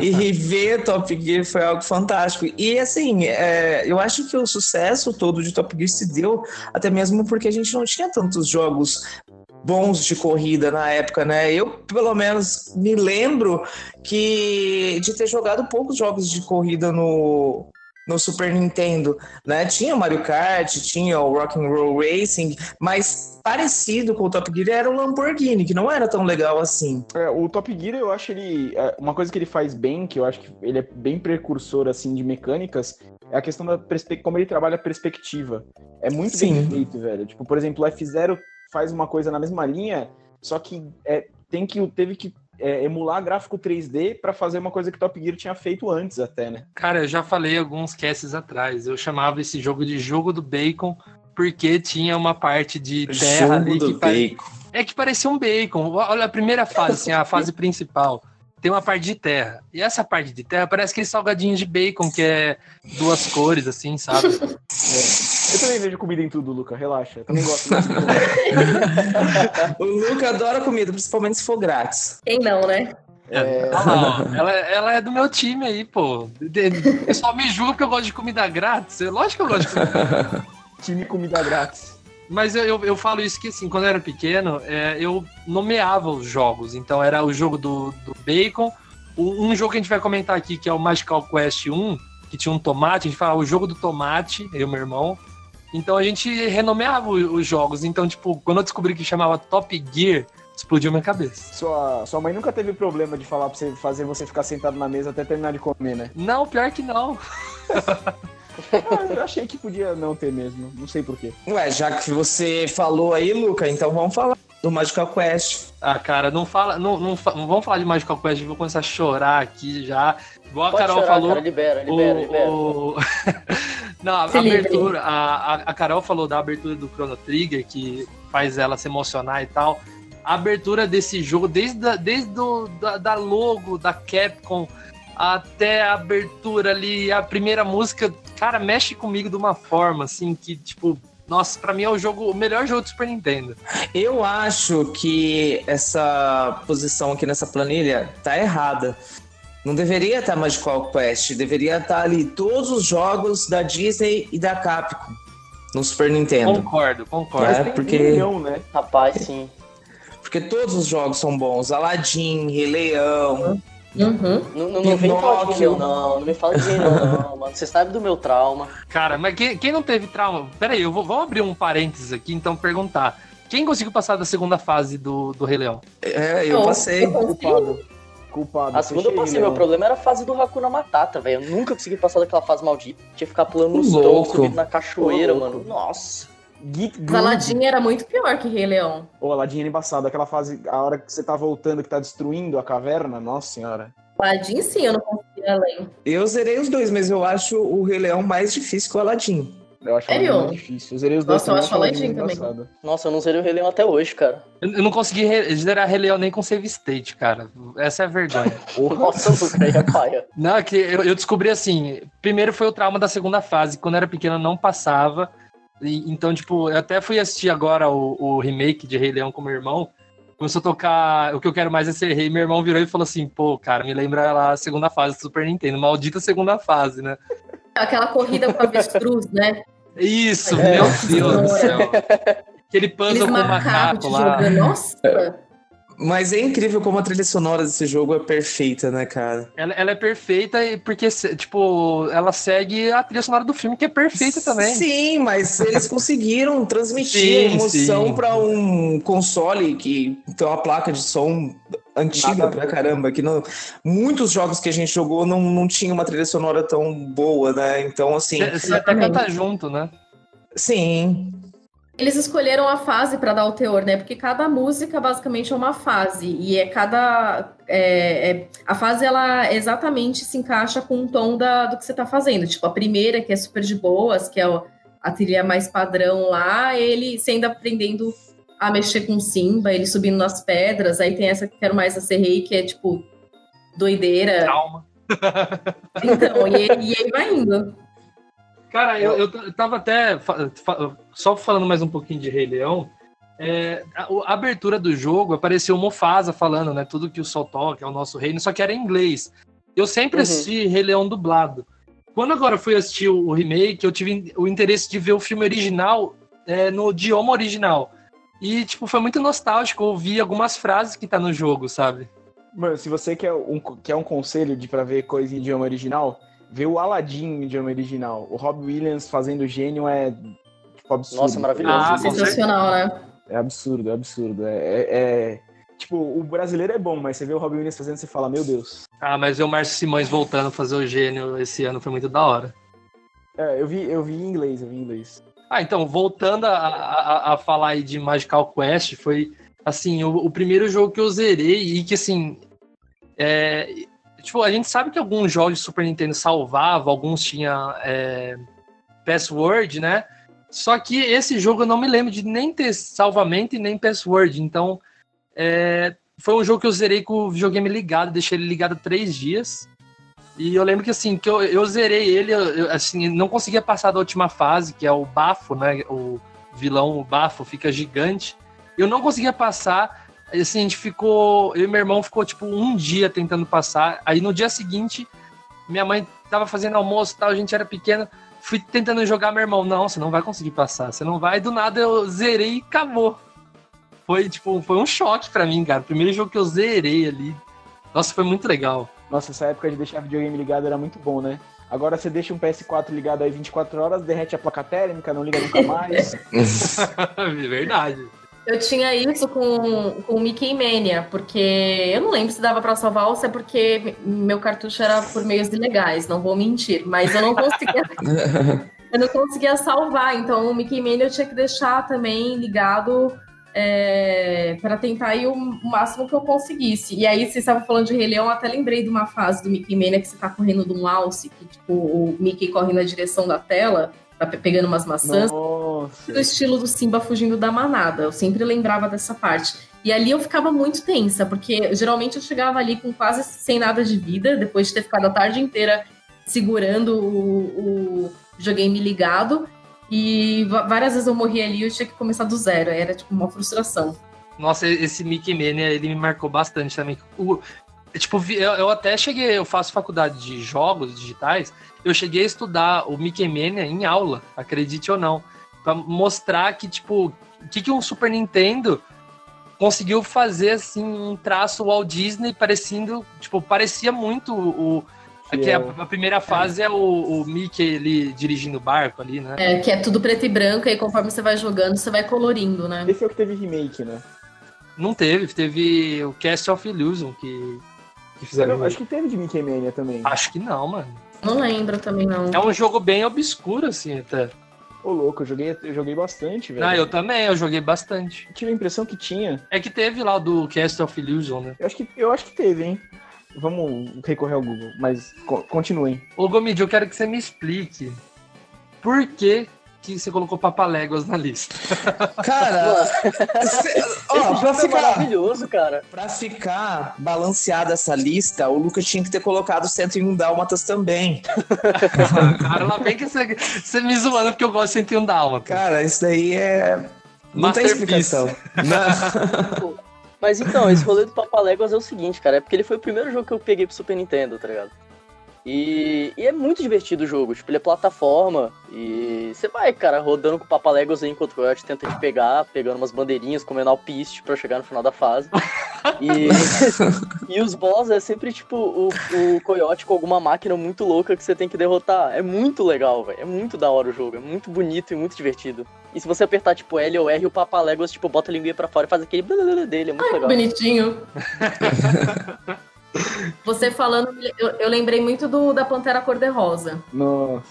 E ver Top Gear foi algo fantástico. E assim, é, eu acho que o sucesso todo de Top Gear se deu até mesmo porque a gente não tinha tantos jogos bons de corrida na época, né? Eu, pelo menos, me lembro que de ter jogado poucos jogos de corrida no, no Super Nintendo, né? Tinha o Mario Kart, tinha o Rock'n'Roll Racing, mas parecido com o Top Gear era o Lamborghini, que não era tão legal assim. É, o Top Gear, eu acho ele. é, Uma coisa que ele faz bem, que eu acho que ele é bem precursor assim de mecânicas, é a questão da como ele trabalha a perspectiva. É muito Sim. bem feito, velho. Tipo, por exemplo, o F0 faz uma coisa na mesma linha, só que é, tem que teve que é, emular gráfico 3D pra fazer uma coisa que Top Gear tinha feito antes até, né? Cara, eu já falei alguns casts atrás. Eu chamava esse jogo de jogo do bacon porque tinha uma parte de terra ali que pare-. É que parecia um bacon. Olha a primeira fase, assim, a fase principal. Tem uma parte de terra. E essa parte de terra parece aqueles salgadinhos de bacon, que é duas cores, assim, sabe? Eu também vejo comida em tudo, Luca, relaxa. Eu também gosto. O Luca adora comida, principalmente se for grátis. Quem não, né? É, Olha lá, ó. ela, ela é do meu time aí, pô. O pessoal me julga porque eu gosto de comida grátis. É Lógico que eu gosto de comida time comida grátis. Mas eu, eu, eu falo isso que, assim, quando eu era pequeno, é, eu nomeava os jogos. Então, era o jogo do, do Bacon. Um, um jogo que a gente vai comentar aqui, que é o Magical Quest 1, que tinha um tomate. A gente fala o jogo do tomate, eu e meu irmão. Então, a gente renomeava o- os jogos. Então, tipo, quando eu descobri que chamava Top Gear, explodiu minha cabeça. Sua, sua mãe nunca teve problema de falar pra você fazer você ficar sentado na mesa até terminar de comer, né? Não, pior que não. Ah, eu achei que podia não ter mesmo. Não sei porquê. Ué, já que você falou aí, Luca, então vamos falar do Magical Quest. Ah, cara, não fala. Não, não, fa- não vamos falar de Magical Quest, eu vou começar a chorar aqui já. Igual a Pode Carol chorar, falou. cara, libera, libera, o- libera. o- Não, a abertura, a, a, a Carol falou da abertura do Chrono Trigger, que faz ela se emocionar e tal. A abertura desse jogo, desde, a, desde do, da, da logo da Capcom até a abertura ali, a primeira música, cara, mexe comigo de uma forma assim que, tipo, nossa, pra mim é o jogo, o melhor jogo do Super Nintendo. Eu acho que essa posição aqui nessa planilha tá errada. Não deveria estar Magical Quest, deveria estar ali todos os jogos da Disney e da Capcom no Super Nintendo. Concordo, concordo. É, porque- milhão, né? Rapaz, sim. Porque todos os jogos são bons. Aladdin, Rei Leão. Uhum. Não, não, não vem falar de não. Não me fala de Leão, não, mano. Você sabe do meu trauma. Cara, mas quem, quem não teve trauma? Peraí, eu vou, vamos abrir um parênteses aqui, então perguntar. Quem conseguiu passar da segunda fase do, do Rei Leão? É, eu Não, passei. eu. Culpado. Culpado. A segunda eu passei, meu problema era a fase do Hakuna Matata, velho. Eu nunca consegui passar daquela fase maldita. Tinha que ficar pulando nos troncos, subindo na cachoeira, mano. Nossa. Geek Good. Aladdin era muito pior que Rei Leão. Ô, Aladdin era embaçado. Aquela fase, a hora que você tá voltando, que tá destruindo a caverna, nossa senhora. Aladdin sim, eu não conseguia além. Eu zerei os dois, mas eu acho o Rei Leão mais difícil que o Aladdin. Eu acho Sério? muito difícil. Eu zerei os dois Nossa, eu acho Aladdin Aladdin também. embaçado. Nossa, eu não zerei o Rei Leão até hoje, cara. Eu, eu não consegui re- zerar Rei Leão nem com save state, cara. Essa é a vergonha. Nossa, Luca, aí é paia. não, é que eu, eu descobri assim. Primeiro foi o trauma da segunda fase. Quando eu era pequeno, eu não passava. E- então, tipo, eu até fui assistir agora o, o remake de Rei Leão com meu irmão. Começou a tocar O que eu quero mais é ser rei. Meu irmão virou e falou assim: pô, cara, me lembra lá a segunda fase do Super Nintendo. Maldita segunda fase, né? Aquela corrida com avestruz, né? Isso, É. meu Deus do céu. Aquele Aqueles puzzle com o macaco lá. jogando. Nossa! Mas é incrível como a trilha sonora desse jogo é perfeita, né, cara? Ela, ela é perfeita porque, tipo, ela segue a trilha sonora do filme, que é perfeita também. Sim, mas eles conseguiram transmitir Sim, a emoção para um console que tem uma placa de som antiga pra caramba. Que não, muitos jogos que a gente jogou não, não tinha uma trilha sonora tão boa, né? Então, assim, Você até canta junto, né? sim. Eles escolheram a fase para dar o teor, né? Porque cada música basicamente é uma fase e é cada é, é- a fase ela exatamente se encaixa com o tom da, do que você está fazendo. Tipo a primeira que é super de boas, que é a trilha mais padrão lá, ele você ainda aprendendo a mexer com Simba, ele subindo nas pedras. Aí tem essa que quero mais a que é tipo doideira. Calma. Então e, e aí vai indo. Cara, eu, eu tava até. Só falando mais um pouquinho de Rei Leão. é, a, a abertura do jogo apareceu o Mufasa falando, né? Tudo que o sol toca é o nosso reino, só que era em inglês. Eu sempre Uhum. assisti Rei Leão dublado. Quando agora fui assistir o, o remake, eu tive o interesse de ver o filme original é, no idioma original. E, tipo, foi muito nostálgico ouvir algumas frases que tá no jogo, sabe? Mano, se você quer um, quer um conselho de pra ver coisa em idioma original, ver o Aladdin no idioma original, o Rob Williams fazendo gênio é tipo, absurdo. Nossa, maravilhoso. Ah, Sensacional, né? É absurdo, é absurdo. É, é- é- Tipo, o brasileiro é bom, mas você vê o Robbie Williams fazendo, você fala, meu Deus. Ah, mas ver o Márcio Simões voltando a fazer o gênio esse ano foi muito da hora. É, eu vi, eu vi em inglês, eu vi em inglês. Ah, então, voltando a, a, a falar aí de Magical Quest, foi, assim, o, o primeiro jogo que eu zerei e que, assim, é, tipo, a gente sabe que alguns jogos de Super Nintendo salvavam, alguns tinham é, password, né? Só que esse jogo eu não me lembro de nem ter salvamento e nem password, então é, foi um jogo que eu zerei com o videogame ligado, deixei ele ligado três dias. E eu lembro que assim, que eu, eu zerei ele, eu, assim, não conseguia passar da última fase, que é o bafo, né? O vilão, o bafo, fica gigante. Eu não conseguia passar. Assim, a gente ficou. Eu e meu irmão ficou tipo um dia tentando passar. Aí no dia seguinte, minha mãe tava fazendo almoço e tal, a gente era pequena. Fui tentando jogar meu irmão. Não, você não vai conseguir passar. Você não vai. Do nada eu zerei e acabou. Foi tipo, foi um choque pra mim, cara. O primeiro jogo que eu zerei ali. Nossa, foi muito legal. Nossa, essa época de deixar videogame ligado era muito bom, né? Agora você deixa um PS4 ligado aí 24 horas, derrete a placa térmica, não liga nunca mais. Verdade. Eu tinha isso com, com o Mickey Mania, porque eu não lembro se dava pra salvar ou se é porque meu cartucho era por meios ilegais, não vou mentir, mas eu não conseguia. eu não conseguia salvar, então o Mickey Mania eu tinha que deixar também ligado é, para tentar ir o máximo que eu conseguisse. E aí, você estava falando de Rei Leão, eu até lembrei de uma fase do Mickey Mania que você tá correndo de um alce, que tipo, o Mickey corre na direção da tela, pegando umas maçãs Nossa. do estilo do Simba fugindo da manada. Eu sempre lembrava dessa parte. E ali eu ficava muito tensa, porque geralmente eu chegava ali com quase sem nada de vida, depois de ter ficado a tarde inteira segurando o, o videogame ligado. E várias vezes eu morria ali e eu tinha que começar do zero. Era tipo uma frustração. Nossa, esse Mickey Mania, ele me marcou bastante também. O, tipo, vi- eu, eu até cheguei, eu faço faculdade de jogos digitais, eu cheguei a estudar o Mickey Mania em aula, acredite ou não, Pra mostrar que, tipo, o que, que um Super Nintendo conseguiu fazer, assim, um traço Walt Disney parecendo, tipo, parecia muito o... Que a, a primeira fase é o, o Mickey ele dirigindo o barco ali, né? É, que é tudo preto e branco, e conforme você vai jogando, você vai colorindo, né? Esse é o que teve remake, né? Não teve, teve o Cast of Illusion que, que fizeram. Eu acho que teve de Mickey Mania também. Acho que não, mano. Não lembro também, não. É um jogo bem obscuro, assim, até. Ô, louco, eu joguei, eu joguei bastante, velho. Ah, eu também, eu joguei bastante. tive a impressão que tinha. É que teve lá o do Cast of Illusion, né? Eu acho que, eu acho que teve, hein? Vamos recorrer ao Google, mas co- continuem. Ô, Gomid, eu quero que você me explique por que, que você colocou Papaléguas na lista. Cara, cê- ó, pra é ficar, maravilhoso, cara. pra ficar balanceada essa lista, o Lucas tinha que ter colocado 101 Dálmatas também. Cara, lá bem que você, você me zoando porque eu gosto de 101 Dálmata. Cara, isso daí é. Não tem explicação. Não. Mas então, esse rolê do Papaléguas é o seguinte, cara. É porque ele foi o primeiro jogo que eu peguei pro Super Nintendo, tá ligado? E, e é muito divertido o jogo. Tipo, ele é plataforma. E você vai, cara, rodando com o Papaléguas aí enquanto o Coyote tenta te pegar, pegando umas bandeirinhas, comendo alpiste pra chegar no final da fase. E, e os boss é sempre, tipo, o, o Coyote com alguma máquina muito louca que você tem que derrotar. É muito legal, velho. É muito da hora o jogo. É muito bonito e muito divertido. E se você apertar, tipo, L ou R, o Papaléguas, tipo, bota a linguinha pra fora e faz aquele dele. É muito legal. Bonitinho. Você falando, eu, eu lembrei muito do da Pantera Cor-de-Rosa. Nossa.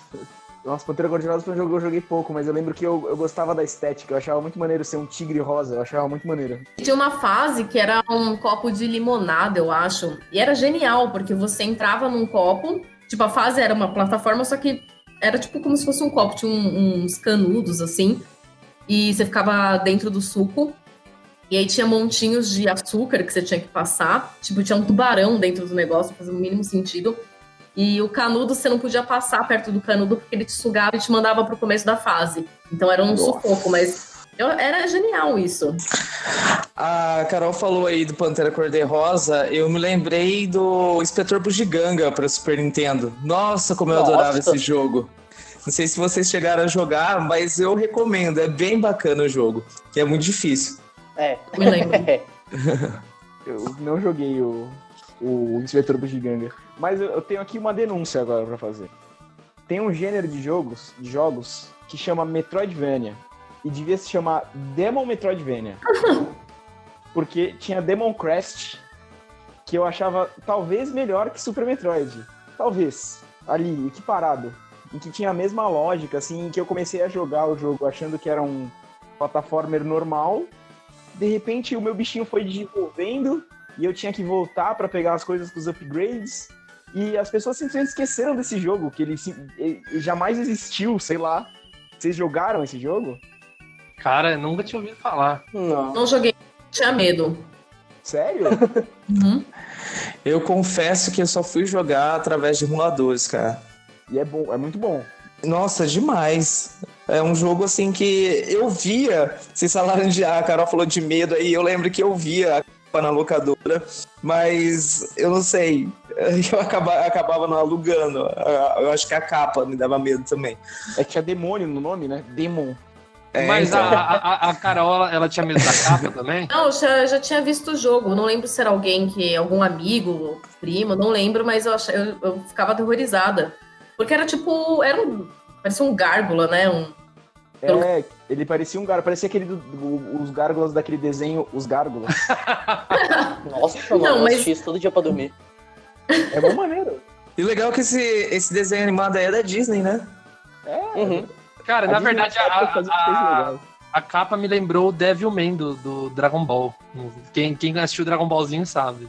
Nossa, Pantera Cor-de-Rosa foi um jogo que eu joguei pouco, mas eu lembro que eu, eu gostava da estética. Eu achava muito maneiro ser um tigre rosa. Eu achava muito maneiro. Tinha uma fase que era um copo de limonada, eu acho. E era genial, porque você entrava num copo, tipo, a fase era uma plataforma, só que era tipo como se fosse um copo, tinha um- uns canudos assim. E você ficava dentro do suco. E aí tinha montinhos de açúcar que você tinha que passar. Tipo, tinha um tubarão dentro do negócio, fazia o mínimo sentido. E o canudo você não podia passar perto do canudo porque ele te sugava e te mandava pro começo da fase. Então era um Nossa. sufoco, mas eu- era genial isso. A Carol falou aí do Pantera Cor-de-Rosa, eu me lembrei do Inspetor Bugiganga para Super Nintendo. Nossa, como eu Nossa. adorava esse jogo. Não sei se vocês chegaram a jogar, mas eu recomendo, é bem bacana o jogo, que é muito difícil. É. Me lembro. É. Eu não joguei o. o inspetor Bugiganga. Mas eu, eu tenho aqui uma denúncia agora pra fazer. Tem um gênero de jogos, de jogos que chama Metroidvania. E devia se chamar Demon Metroidvania. Porque tinha Demon Crest, que eu achava talvez melhor que Super Metroid. Talvez. Ali, equiparado. Em que tinha a mesma lógica, assim, em que eu comecei a jogar o jogo achando que era um plataformer normal. De repente o meu bichinho foi desenvolvendo e eu tinha que voltar pra pegar as coisas com os upgrades. E as pessoas simplesmente esqueceram desse jogo, que ele, ele jamais existiu, sei lá. Vocês jogaram esse jogo? Cara, eu nunca tinha ouvido falar. Não. Não joguei, tinha medo. Sério? Uhum. Eu confesso que eu só fui jogar através de emuladores, cara. e é bom, é muito bom. Nossa, demais. É um jogo assim que eu via. Vocês falaram de. Ah, a Carol falou de medo aí. Eu lembro que eu via a capa na locadora, mas eu não sei. Eu acaba- acabava não alugando. Eu acho que a capa me dava medo também. É que tinha demônio no nome, né? Demon. É, Mas então. a, a, a Carol, ela, tinha medo da capa também? Não, eu já, já tinha visto o jogo. Não lembro se era alguém que. algum amigo, ou primo, não lembro, mas eu, achei, eu, eu ficava aterrorizada. Porque era tipo. Era um. Parecia um gárgula, né? Um, É, ele parecia um gárgula, parecia aquele do, do- os gárgulas daquele desenho, os gárgulas. Nossa, Não, mano, eu mas- assisti isso todo dia pra dormir. É bom maneiro. E o legal é que esse, esse desenho animado aí é da Disney, né? É. Uhum. Cara, A na Disney verdade, a, a, a capa me lembrou o Devilman do, do Dragon Ball. Quem, quem assistiu Dragon Ballzinho sabe.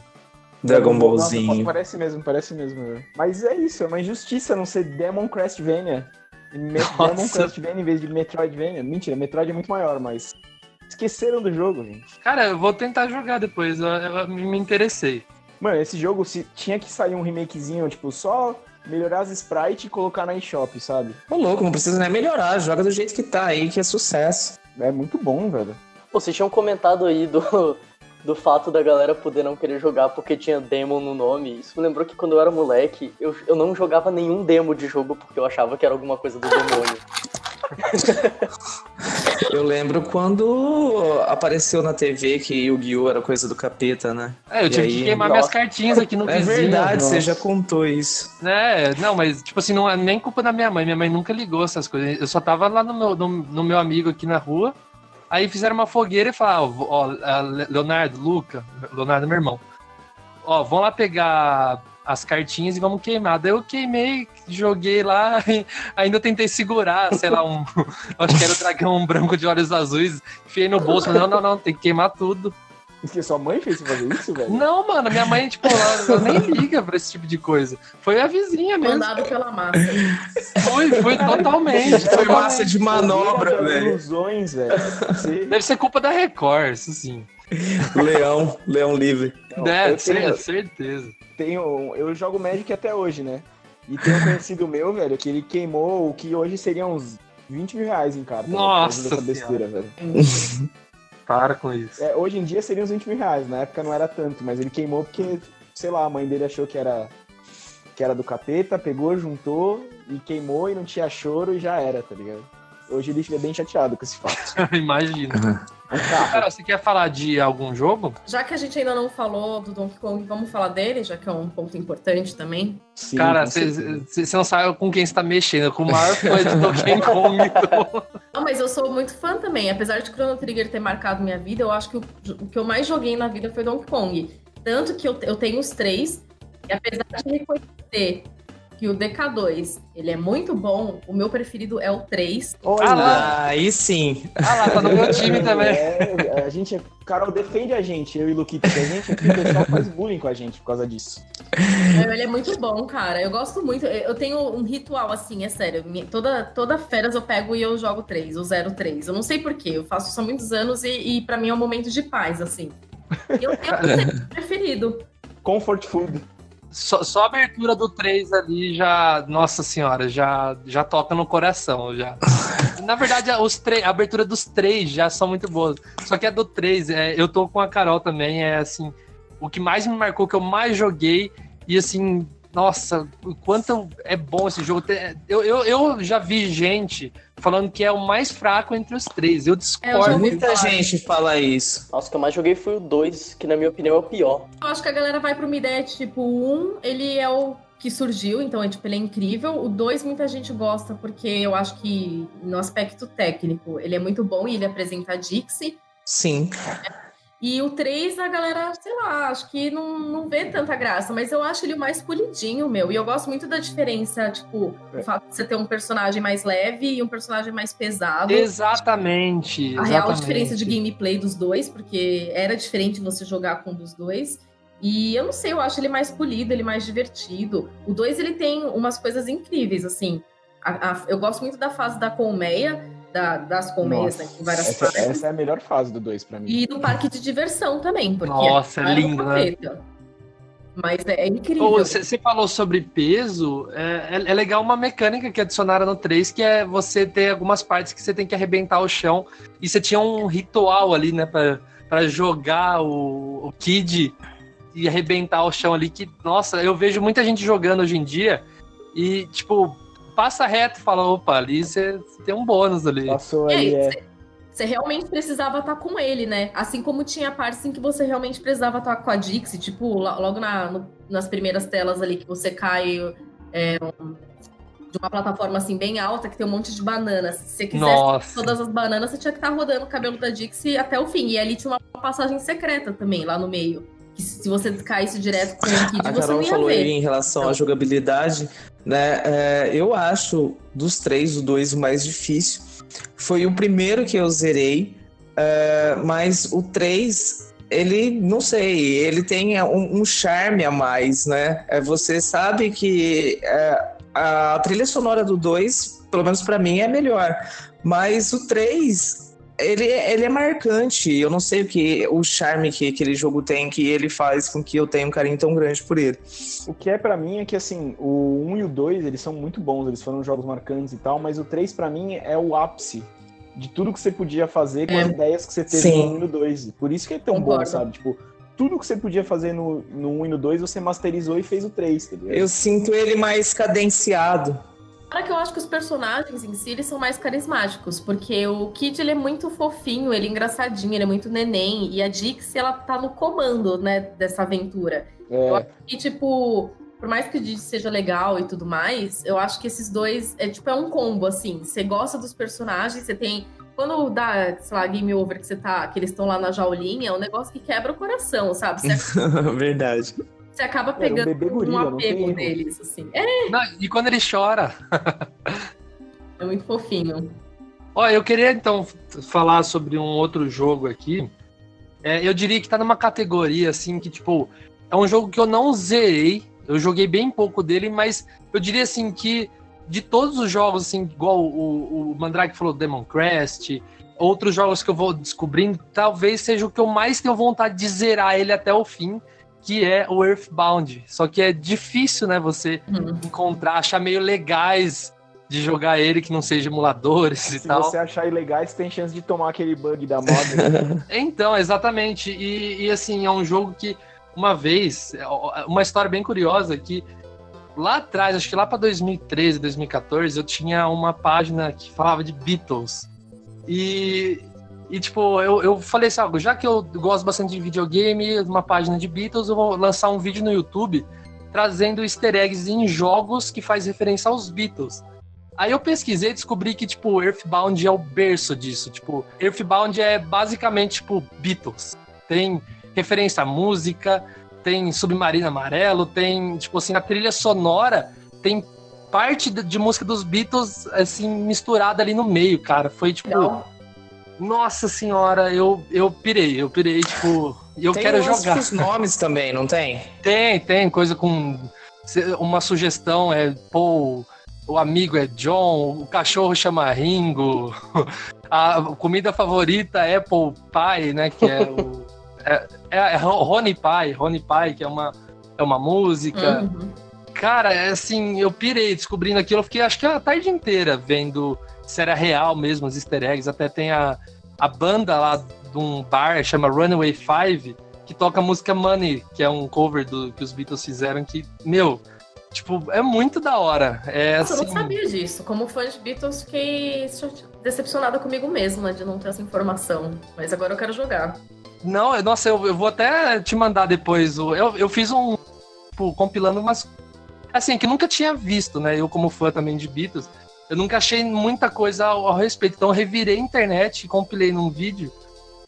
Dragon Nossa, Ballzinho. parece mesmo, parece mesmo. né? Mas é isso, é uma injustiça não ser Demon Crestvania. Nossa. Demon Crestvania em vez de Metroidvania. Mentira, Metroid é muito maior, mas esqueceram do jogo, gente. Cara, eu vou tentar jogar depois, eu, eu me interessei. Mano, esse jogo se tinha que sair um remakezinho, tipo, só melhorar as sprites e colocar na eShop, sabe? Ô, louco, não precisa nem melhorar. Joga do jeito que tá aí, que é sucesso. É muito bom, velho. Pô, vocês tinham comentado aí do, do fato da galera poder não querer jogar porque tinha demo no nome. Isso me lembrou que quando eu era moleque, eu, eu não jogava nenhum demo de jogo porque eu achava que era alguma coisa do demônio. Eu lembro quando apareceu na TV que Yu-Gi-Oh! era coisa do capeta, né? É, eu E tive aí? que queimar Nossa. minhas cartinhas aqui no É vizinho. verdade, você nossa. já contou isso. É, não, mas tipo assim, não é nem culpa da minha mãe. Minha mãe nunca ligou essas coisas. Eu só tava lá no meu, no, no meu amigo aqui na rua. Aí fizeram uma fogueira e falaram, ó, ó, Leonardo, Luca, Leonardo meu irmão. Ó, vão lá pegar as cartinhas e vamos queimar. Daí eu queimei, joguei lá, ainda tentei segurar, sei lá, um. Acho que era o dragão branco de olhos azuis, enfiei no bolso, não, não, não, tem que queimar tudo. Que sua mãe fez você fazer isso, velho? Não, mano, minha mãe, tipo, ela, ela nem liga pra esse tipo de coisa. Foi a vizinha mesmo. mandado pela massa. Foi, foi totalmente. Foi massa de manobra, velho. ilusões, velho. Você- Deve ser culpa da Record, isso sim. Leão, Leão livre. Não, Deve eu tenho- certeza. tenho, eu jogo Magic até hoje, né? E tem um conhecido meu, velho, que ele queimou o que hoje seria uns 20 mil reais em carta. né, Nossa dessa besteira, velho. Para com isso. É, hoje em dia seriam uns 20 mil reais, na época não era tanto, mas ele queimou porque, sei lá, a mãe dele achou que era que era do capeta, pegou, juntou e queimou e não tinha choro e já era, tá ligado? Hoje ele fica bem chateado com esse fato. Imagina. Cara, você quer falar de algum jogo? Já que a gente ainda não falou do Donkey Kong, vamos falar dele, já que é um ponto importante também. Sim, Cara, você não sabe com quem você tá mexendo, com o maior fã de Donkey Kong. Não, mas eu sou muito fã também. Apesar de Chrono Trigger ter marcado minha vida, eu acho que o, o que eu mais joguei na vida foi Donkey Kong. Tanto que eu, eu tenho os três, e apesar de reconhecer que o DK2 ele é muito bom, o meu preferido é o 3. Olha, Ah lá. Aí sim. Ah lá, tá no meu time também. É, a gente, Carol defende a gente, eu e o Luquito, que a gente aqui, o pessoal faz bullying com a gente por causa disso. Ele é muito bom, cara. Eu gosto muito. Eu tenho um ritual assim, é sério. Toda, toda férias eu pego e eu jogo 3, o 03. Eu não sei porquê, eu faço isso há muitos anos e, e para mim é um momento de paz, assim. E eu tenho o 3 preferido. Comfort food. Só, só a abertura do 3 ali já. Nossa senhora, já, já toca no coração. já. Na verdade, os a abertura dos três já são muito boas. Só que a do 3, é, eu tô com a Carol também, é assim. O que mais me marcou, que eu mais joguei, e assim, nossa, o quanto é bom esse jogo. Eu, eu, eu já vi gente falando que é o mais fraco entre os três. Eu É, discordo. ouvi Muita gente fala isso. Nossa, o que eu mais joguei foi o 2, que na minha opinião é o pior. Eu acho que a galera vai pra uma ideia de tipo, um, ele é o que surgiu, então é, tipo, ele é incrível. O dois, muita gente gosta, porque eu acho que no aspecto técnico ele é muito bom e ele apresenta a Dixie. Sim. E o 3, a galera, sei lá, acho que não, não vê tanta graça, mas eu acho ele o mais polidinho, meu. E eu gosto muito da diferença, tipo, o É. fato de você ter um personagem mais leve e um personagem mais pesado. Exatamente. A real exatamente. diferença de gameplay dos dois, porque era diferente você jogar com um dos dois. E eu não sei, eu acho ele mais polido, ele mais divertido. O 2 ele tem umas coisas incríveis, assim. A- a- eu gosto muito da fase da colmeia, da- das colmeias, né? Com várias essa, fases. essa é a melhor fase do 2 pra mim. E do parque de diversão também, porque Nossa, é um lindo, né? Mas é, é incrível. Você falou sobre peso, é, é- é legal uma mecânica que adicionaram no 3, que é você ter algumas partes que você tem que arrebentar o chão, e você tinha um ritual ali, né, pra, pra jogar o, o Kid e arrebentar o chão ali, que, nossa, eu vejo muita gente jogando hoje em dia, e, tipo, passa reto e fala, opa, ali você tem um bônus ali. Passou E ali, aí, é. você- realmente precisava estar com ele, né? Assim como tinha partes em que você realmente precisava estar com a Dixie, tipo, lo- logo na- no- nas primeiras telas ali que você cai é, um- de uma plataforma assim bem alta que tem um monte de bananas. Se você quisesse Nossa. todas as bananas, você tinha que estar rodando o cabelo da Dixie até o fim. E ali tinha uma passagem secreta também, lá no meio. Que se você caísse direto com o Kid, você não Carol ia falou aí ver. em relação à Então. jogabilidade, né? é, eu acho dos três, o dois o mais difícil. Foi o primeiro que eu zerei, é, mas o 3, ele, não sei, ele tem um, um charme a mais, né? É, você sabe que é, a trilha sonora do 2, pelo menos pra mim, é melhor. Mas o 3, ele, ele é marcante. Eu não sei o que o charme que aquele jogo tem, que ele faz com que eu tenha um carinho tão grande por ele. O que é pra mim é que assim, o 1 e o 2, eles são muito bons, eles foram jogos marcantes e tal, mas o 3 pra mim é o ápice de tudo que você podia fazer com É. as ideias que você teve Sim. no 1 e no 2. Por isso que é tão Concordo. bom, sabe? Tipo, tudo que você podia fazer no, no 1 e no 2, você masterizou e fez o 3, tá ligado? Eu sinto ele mais cadenciado. Fora que eu acho que os personagens em si, eles são mais carismáticos, porque o Kid, ele é muito fofinho, ele é engraçadinho, ele é muito neném, e a Dixie, ela tá no comando, né, dessa aventura. Eu É, acho que, tipo, por mais que o Dixie seja legal e tudo mais, eu acho que esses dois, é tipo, é um combo, assim, você gosta dos personagens, você tem... Quando dá, sei lá, game over que você tá, que eles estão lá na jaulinha, é um negócio que quebra o coração, sabe? Você, Verdade. Você acaba um pegando gorila, um tem apego deles, assim. É, Não, e quando ele chora, é muito fofinho. Ó, eu queria então falar sobre um outro jogo aqui. É, eu diria que tá numa categoria assim que, tipo, é um jogo que eu não zerei. Eu joguei bem pouco dele, mas eu diria assim que de todos os jogos, assim, igual o, o Mandrake falou, Demon Crest, outros jogos que eu vou descobrindo, talvez seja o que eu mais tenho vontade de zerar ele até o fim, que é o Earthbound. Só que é difícil, né, você Uhum. encontrar, achar meio legais de jogar ele que não seja emuladores e se tal. você achar ilegais, tem chance de tomar aquele bug da moda. Então, exatamente. E, e, assim, é um jogo que, uma vez, uma história bem curiosa que lá atrás, acho que lá para 2013, 2014, eu tinha uma página que falava de Beatles. E, e tipo, eu, eu falei assim, ah, já que eu gosto bastante de videogame, uma página de Beatles, eu vou lançar um vídeo no YouTube trazendo easter eggs em jogos que faz referência aos Beatles. Aí eu pesquisei e descobri que, tipo, Earthbound é o berço disso. Tipo, Earthbound é basicamente, tipo, Beatles. Tem referência à música, tem Submarino Amarelo, tem, tipo assim, a trilha sonora tem parte de, música dos Beatles, assim, misturada ali no meio, cara. Foi, tipo, Legal. Nossa senhora, eu, eu pirei, eu pirei, tipo, eu tem quero jogar. os nomes também, não tem? Tem, tem coisa com. Uma sugestão é, pô, o amigo é John, o cachorro chama Ringo, a comida favorita é Apple Pie, né? Que é o. É, é, é Rony Pie, Rony Pie, que é uma, é uma música. Uhum. Cara, é assim, eu pirei descobrindo aquilo, eu fiquei acho que a tarde inteira vendo se era real mesmo, os easter eggs. Até tem a, a banda lá de um bar, chama Runaway Five, que toca a música Money, que é um cover do, que os Beatles fizeram, que, meu, Tipo, é muito da hora. É Nossa, eu assim. não sabia disso. Como fã de Beatles, fiquei decepcionada comigo mesma de não ter essa informação. Mas agora eu quero jogar. Não, nossa, eu, eu vou até te mandar depois. o- Eu, eu fiz um. Tipo, compilando umas. Assim, que nunca tinha visto, né? Eu, como fã também de Beatles, eu nunca achei muita coisa ao, ao respeito. Então, eu revirei a internet e compilei num vídeo.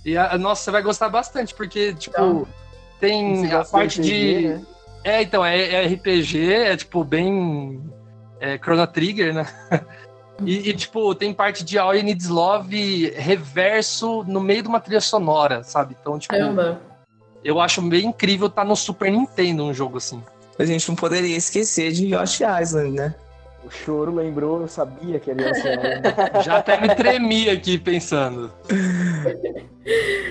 E, a, nossa, você vai gostar bastante, porque, tipo, Então, tem a parte de de. RPG, né? É, então, é, é RPG, é tipo bem. É, Chrono Trigger, né? E, e, tipo, tem parte de All You Need Love reverso no meio de uma trilha sonora, sabe? Então, tipo, caramba. eu acho bem incrível estar no Super Nintendo um jogo assim. A gente não poderia esquecer de Yoshi Island, né? O choro lembrou, eu sabia que ele ia ser. Já até me tremi aqui pensando.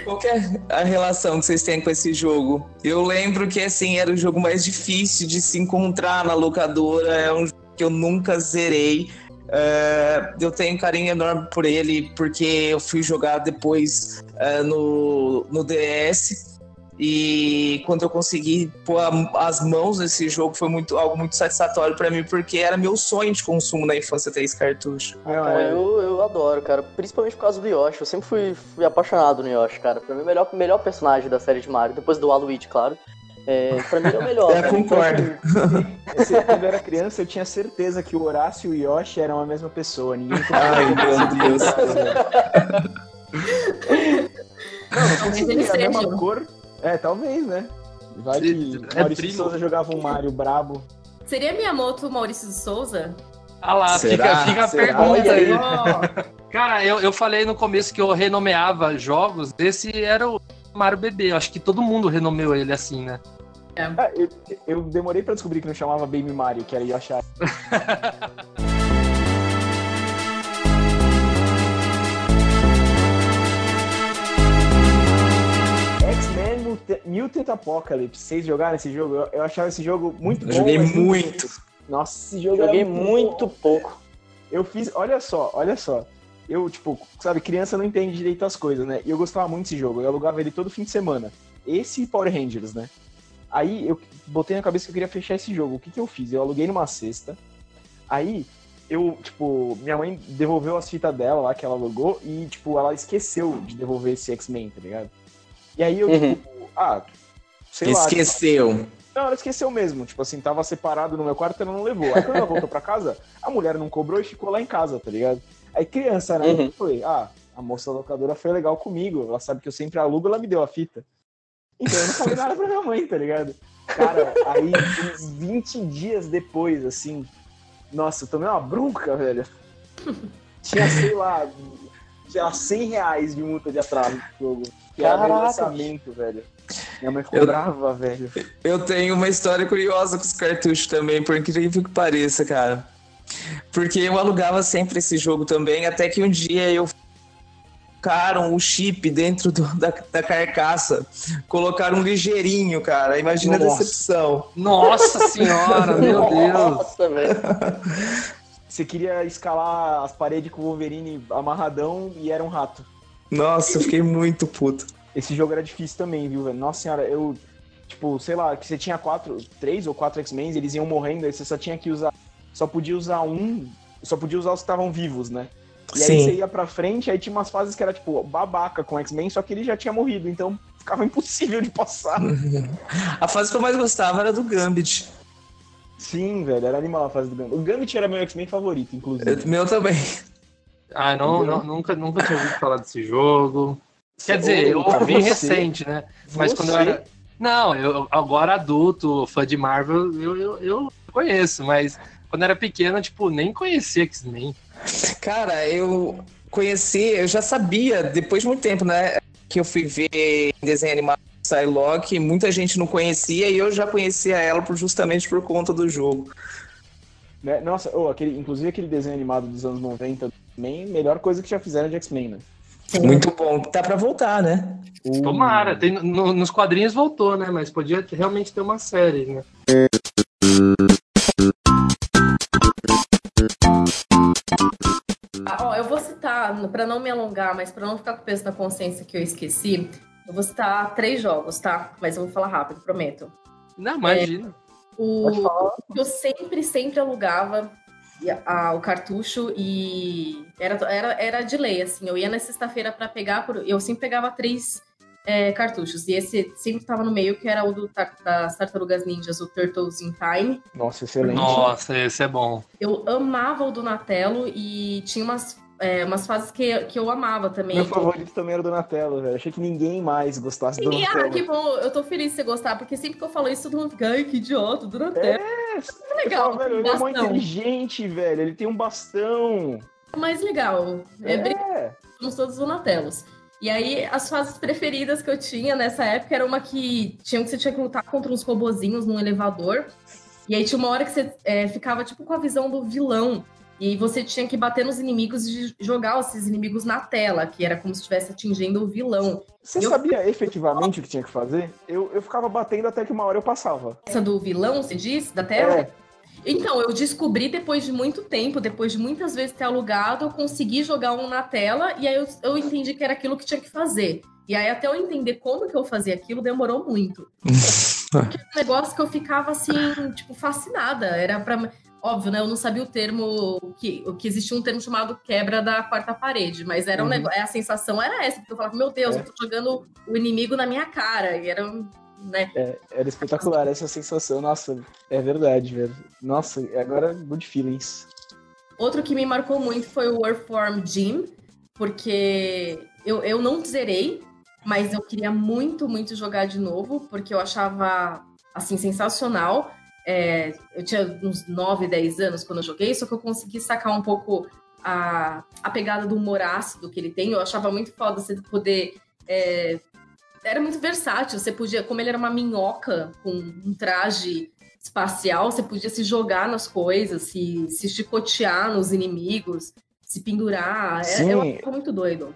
Qual que é a relação que vocês têm com esse jogo? Eu lembro que assim era o jogo mais difícil de se encontrar na locadora, é um jogo que eu nunca zerei. É, eu tenho um carinho enorme por ele, porque eu fui jogar depois é, no, no DS. E quando eu consegui pôr a- as mãos nesse jogo foi muito, algo muito satisfatório para mim, porque era meu sonho de consumo na infância ter esse cartucho. Não, Cara, é, eu, eu adoro, cara. Principalmente por causa do Yoshi. Eu sempre fui, fui apaixonado no Yoshi, cara. Pra mim, o melhor, melhor personagem da série de Mario. Depois do Waluigi, claro. É, pra mim, é o melhor. É, concordo. Quando eu era criança, eu tinha certeza que o Horácio e o Yoshi eram a mesma pessoa. Ninguém Ai, meu Deus. Não, Talvez eles a mesma cor. É, talvez, né? Vai que É Maurício primo. Souza jogava um Mario brabo. Seria Miyamoto Maurício de Souza? Ah lá, Será? fica, fica a Será? pergunta aí. Cara, eu, eu falei no começo que eu renomeava jogos, esse era o Mario Bebê. Eu acho que todo mundo renomeou ele assim, né? Ah, eu, eu demorei pra descobrir que não chamava Baby Mario, que era Yoshi. X-Men Mutant Apocalypse. Vocês jogaram esse jogo? Eu, eu achava esse jogo muito Eu bom. joguei muito. Nossa, esse jogo Joguei era muito bom. pouco. Eu fiz, olha só, olha só. Eu, tipo, sabe, criança não entende direito as coisas, né? E eu gostava muito desse jogo. Eu alugava ele todo fim de semana. Esse Power Rangers, né? Aí eu botei na cabeça que eu queria fechar esse jogo. O que que eu fiz? Eu aluguei numa sexta. Aí eu, tipo, minha mãe devolveu as fitas dela lá que ela alugou e, tipo, ela esqueceu de devolver esse X-Men, tá ligado? E aí eu, Uhum. tipo, ah, sei lá. Esqueceu. Não, ela esqueceu mesmo. Tipo assim, tava separado no meu quarto e ela não levou. Aí quando ela voltou pra casa, a mulher não cobrou e ficou lá em casa, tá ligado? Aí criança, né? Uhum. Eu falei, ah, a moça locadora foi legal comigo. Ela sabe que eu sempre alugo, ela me deu a fita. Então eu não falei nada pra minha mãe, tá ligado? Cara, aí uns 20 dias depois, assim, nossa, eu tomei uma bronca, velho. Tinha, sei lá, sei lá, 100 reais de multa de atraso no jogo. Que era meu Caraca, lançamento, velho. Minha mãe ficou Eu- brava, velho. Eu tenho uma história curiosa com os cartuchos também, por incrível que pareça, cara. Porque eu alugava sempre esse jogo também, até que um dia eu colocaram o chip dentro do- da, da carcaça. Colocaram um ligeirinho, cara. Imagina a Nossa. decepção. Nossa senhora, meu Deus. Nossa, velho. Você queria escalar as paredes com o Wolverine amarradão e era um rato. Nossa, eu fiquei muito puto. Esse jogo era difícil também, viu, velho? Nossa senhora, eu. Tipo, sei lá, que você tinha quatro, três ou quatro X-Men, eles iam morrendo, aí você só tinha que usar. Só podia usar um. Só podia usar os que estavam vivos, né? E aí Sim. você ia pra frente, aí tinha umas fases que era, tipo, babaca com X-Men, só que ele já tinha morrido, então ficava impossível de passar. A fase que eu mais gostava era do Gambit. Sim, velho, era animal a fase do Gambit. O Gambit era meu X-Men favorito, inclusive. Meu também. Ah, não, não- nunca, nunca tinha ouvido falar desse jogo. Quer dizer, eu cara, ouvi você- recente, né? Mas quando eu você- era. Não, eu agora adulto, fã de Marvel, eu, eu, eu conheço, mas quando eu era pequeno, tipo, nem conhecia X-Men. Cara, eu conheci, eu já sabia, depois de muito tempo, né? Que eu fui ver desenho animado Psylocke, muita gente não conhecia e eu já conhecia ela por, justamente por conta do jogo. Né? Nossa, ô, aquele, inclusive aquele desenho animado dos anos 90 também, melhor coisa que já fizeram de X-Men, né? Muito bom. Tá pra voltar, né? O- Tomara, tem, no- nos quadrinhos voltou, né? Mas podia realmente ter uma série, né? Ah, ó, eu vou citar, pra não me alongar, mas pra não ficar com peso na consciência que eu esqueci, eu vou citar três jogos, tá? Mas eu vou falar rápido, prometo. Não, imagina. O Pode falar. eu sempre, sempre alugava e a- o cartucho e era, era, era de lei, assim. Eu ia na sexta-feira pra pegar, por- eu sempre pegava três é, cartuchos. E esse sempre tava no meio, que era o do, das Tartarugas Ninjas, o Turtles in Time. Nossa, excelente. Nossa, esse é bom. Eu amava o Donatello e tinha umas, é, umas fases que, que eu amava também. Meu favorito também era o Donatello, velho. Achei que ninguém mais gostasse do ah, Donatello. que bom, eu tô feliz de você gostar, porque sempre que eu falo isso, todo mundo fica, ai, que idiota, o Donatello. É, eu legal. falo, velho, ele é muito inteligente, velho. Ele tem um bastão. mais legal. É, É. somos todos Donatellos. E aí, as fases preferidas que eu tinha nessa época era uma que tinha que você tinha que lutar contra uns robozinhos num elevador. E aí tinha uma hora que você é, ficava tipo com a visão do vilão. E aí você tinha que bater nos inimigos e jogar esses inimigos na tela, que era como se estivesse atingindo o vilão. Você Eu- sabia efetivamente o que tinha que fazer? Eu, eu ficava batendo até que uma hora eu passava. Essa do vilão, você disse, da tela? É, Então, eu descobri depois de muito tempo, depois de muitas vezes ter alugado, eu consegui jogar um na tela e aí eu, eu entendi que era aquilo que tinha que fazer. E aí, até eu entender como que eu fazia aquilo, demorou muito. Porque é um negócio que eu ficava assim, tipo, fascinada. Era pra. Óbvio, né? Eu não sabia o termo, que, o que existia um termo chamado quebra da quarta parede, mas era um Uhum. negócio. A sensação era essa, porque eu falava, meu Deus, É. eu tô jogando o inimigo na minha cara. E era, né? era espetacular essa sensação. Nossa, é verdade, velho. Nossa, agora good feelings. Outro que me marcou muito foi o Earthworm Jim, porque eu, eu não zerei, mas eu queria muito, muito jogar de novo, porque eu achava, assim, sensacional. É, eu tinha uns 9, 10 anos quando eu joguei, só que eu consegui sacar um pouco a, a pegada do humor ácido que ele tem. Eu achava muito foda você poder... é, era muito versátil, você podia... Como ele era uma minhoca com um traje espacial, você podia se jogar nas coisas, se, se chicotear nos inimigos, se pendurar. Sim. É, eu achava muito doido.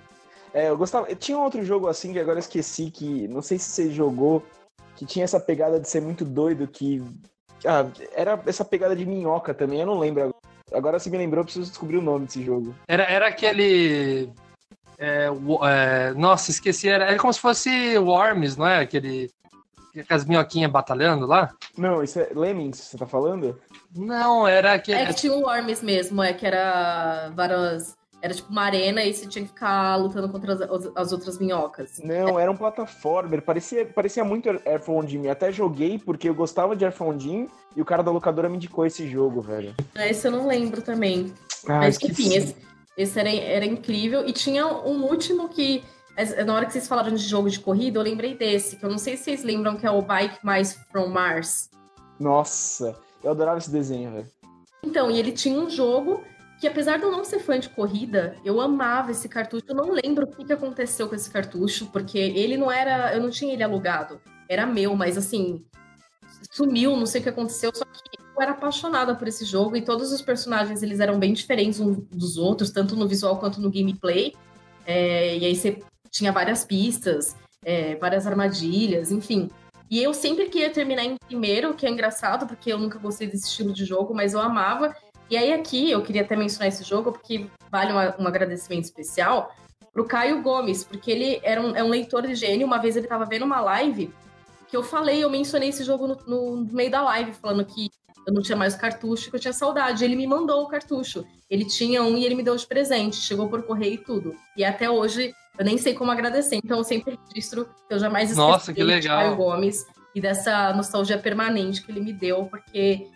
É, eu gostava. Tinha um outro jogo assim que agora eu esqueci, que não sei se você jogou, que tinha essa pegada de ser muito doido, que. Ah, era essa pegada de minhoca também, eu não lembro agora. Agora você me lembrou, eu preciso descobrir o nome desse jogo. Era, era aquele. é, é, nossa, esqueci. Era, era como se fosse Worms, não é? Aquele. Com as minhoquinhas batalhando lá? Não, isso é Lemmings, você tá falando? Não, era aquele. É que tinha o Worms mesmo, é que era várias. Era tipo uma arena e você tinha que ficar lutando contra as, as- as outras minhocas. Não, era um plataformer, parecia, parecia muito Airphone Jim. Até joguei porque eu gostava de Airphone Jim e o cara da locadora me indicou esse jogo, velho. Esse eu não lembro também. Ah, Mas enfim, esse, esse era, era incrível. E tinha um último que. Na hora que vocês falaram de jogo de corrida, eu lembrei desse, que eu não sei se vocês lembram, que é o Bike Mais From Mars. Nossa, eu adorava esse desenho, velho. Então, e ele tinha um jogo que, apesar de eu não ser fã de corrida, eu amava esse cartucho. Eu não lembro o que, que aconteceu com esse cartucho, porque ele não era. Eu não tinha ele alugado. Era meu, mas assim. Sumiu, não sei o que aconteceu. Só que eu era apaixonada por esse jogo e todos os personagens eles eram bem diferentes uns dos outros, tanto no visual quanto no gameplay. É, e aí você tinha várias pistas, é, várias armadilhas, enfim. E eu sempre queria terminar em primeiro, que é engraçado, porque eu nunca gostei desse estilo de jogo, mas eu amava. E aí aqui eu queria até mencionar esse jogo, porque vale uma- um agradecimento especial pro Caio Gomes, porque ele era um, é um leitor de gênio. Uma vez ele estava vendo uma live que eu falei, eu mencionei esse jogo no, no- no meio da live, falando que eu não tinha mais o cartucho, que eu tinha saudade. Ele me mandou o cartucho. Ele tinha um e ele me deu de presente. Chegou por correio e tudo. E até hoje eu nem sei como agradecer. Então eu sempre registro que eu jamais esqueci Nossa, que legal. Caio Gomes e dessa nostalgia permanente que ele me deu, porque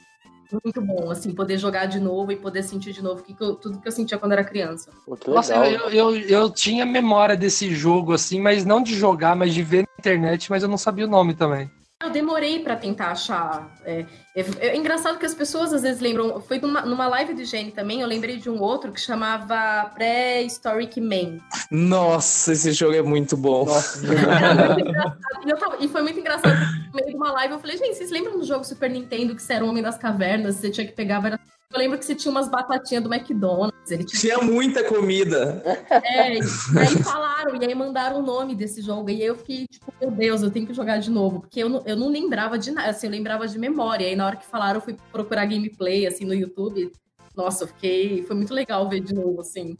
muito bom, assim, poder jogar de novo e poder sentir de novo que que eu- tudo que eu sentia quando era criança. Pô, Nossa, eu, eu, eu tinha memória desse jogo, assim, mas não de jogar, mas de ver na internet, mas eu não sabia o nome também. Eu demorei pra tentar achar. É, é- é engraçado que as pessoas às vezes lembram. Foi numa, numa live de Gene também, eu lembrei de um outro que chamava Prehistoric Man. Nossa, esse jogo é muito bom. Nossa, muito. E, eu tava- e foi muito engraçado no meio de uma live eu falei, gente, vocês lembram do jogo Super Nintendo que você era o homem das cavernas, você tinha que pegar várias. Eu lembro que você tinha umas batatinhas do McDonald's. Ele tinha Tinha muita comida. É, e aí falaram, e aí mandaram o nome desse jogo. E aí eu fiquei, tipo, meu Deus, eu tenho que jogar de novo. Porque eu não, eu não lembrava de nada, assim, eu lembrava de memória. E aí na hora que falaram, eu fui procurar gameplay, assim, no YouTube. Nossa, eu fiquei. Foi muito legal ver de novo, assim.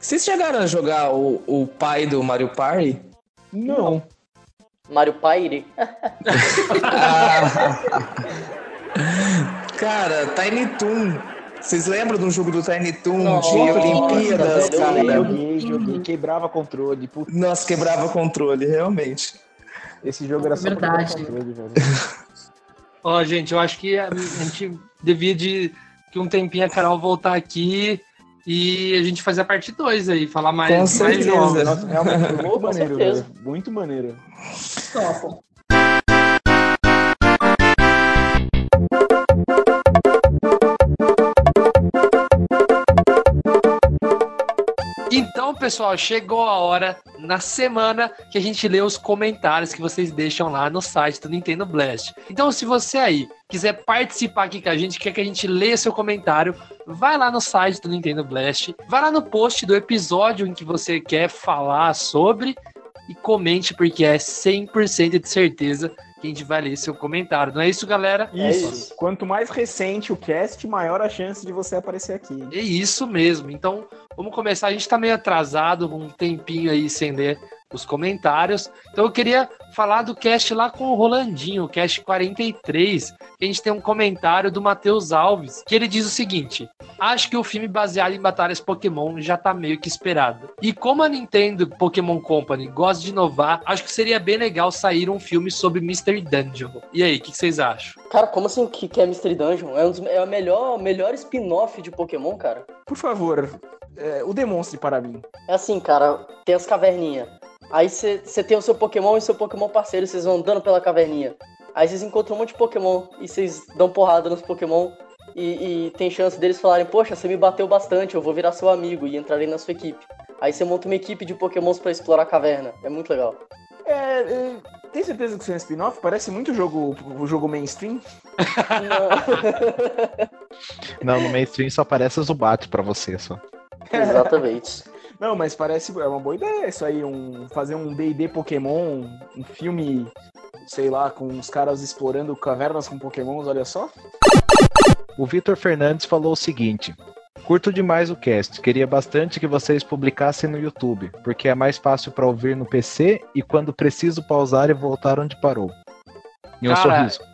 Vocês chegaram a jogar o, o pai do Mario Party? Não. Mario Party? Ah, Cara, Tiny Toon. Vocês lembram de um jogo do Tiny Toon Nossa, de Olimpíadas, eu cara? lembro. Joguei, joguei, quebrava controle. Puta, Nossa, quebrava controle, realmente. esse jogo era só Verdade. controle, velho. Ó, gente, eu acho que a, gente devia de que um tempinho a Carol voltar aqui e a gente fazer a parte 2 aí, falar mais, Com mais certeza. jogos. Nossa, realmente Com maneiro. Muito maneiro. Topo. Então, pessoal, chegou a hora na semana que a gente lê os comentários que vocês deixam lá no site do Nintendo Blast. Então, se você aí quiser participar aqui com a gente, quer que a gente leia seu comentário, vai lá no site do Nintendo Blast, vai lá no post do episódio em que você quer falar sobre e comente, porque é 100% de certeza que a gente vai ler seu comentário. Não é isso, galera? É Isso. isso. Quanto mais recente o cast, maior a chance de você aparecer aqui. É isso mesmo. Então, vamos começar. A gente tá meio atrasado, um tempinho aí sem ler os comentários. Então, eu queria falar do cast lá com o Rolandinho, o cast 43. Que a gente tem um comentário do Matheus Alves, que ele diz o seguinte: Acho que o filme baseado em batalhas Pokémon já tá meio que esperado. E como a Nintendo Pokémon Company gosta de inovar, acho que seria bem legal sair um filme sobre Mystery Dungeon. E aí, o que que vocês acham? Cara, como assim que, que é Mystery Dungeon? É, um dos, é o melhor, melhor spin-off de Pokémon, cara. Por favor, é, o demonstre para mim. É assim, cara, tem as caverninhas. Aí você tem o seu Pokémon e seu Pokémon parceiro, vocês vão andando pela caverninha. Aí vocês encontram um monte de Pokémon e vocês dão porrada nos Pokémon e, e tem chance deles falarem, poxa, você me bateu bastante, eu vou virar seu amigo e entrarei na sua equipe. Aí você monta uma equipe de Pokémons pra explorar a caverna. É muito legal. É, é, tem certeza que isso é um spin-off? Parece muito o jogo, o jogo mainstream. Não, Não, no mainstream só aparece o Zubat pra você só. exatamente. Não, mas parece é uma boa ideia isso aí, um, fazer um D&D Pokémon, um filme, sei lá, com os caras explorando cavernas com Pokémons, olha só. O Vitor Fernandes falou o seguinte: Curto demais o cast, queria bastante que vocês publicassem no YouTube, porque é mais fácil pra ouvir no PC e quando preciso pausar e voltar onde parou. E um Cara, sorriso.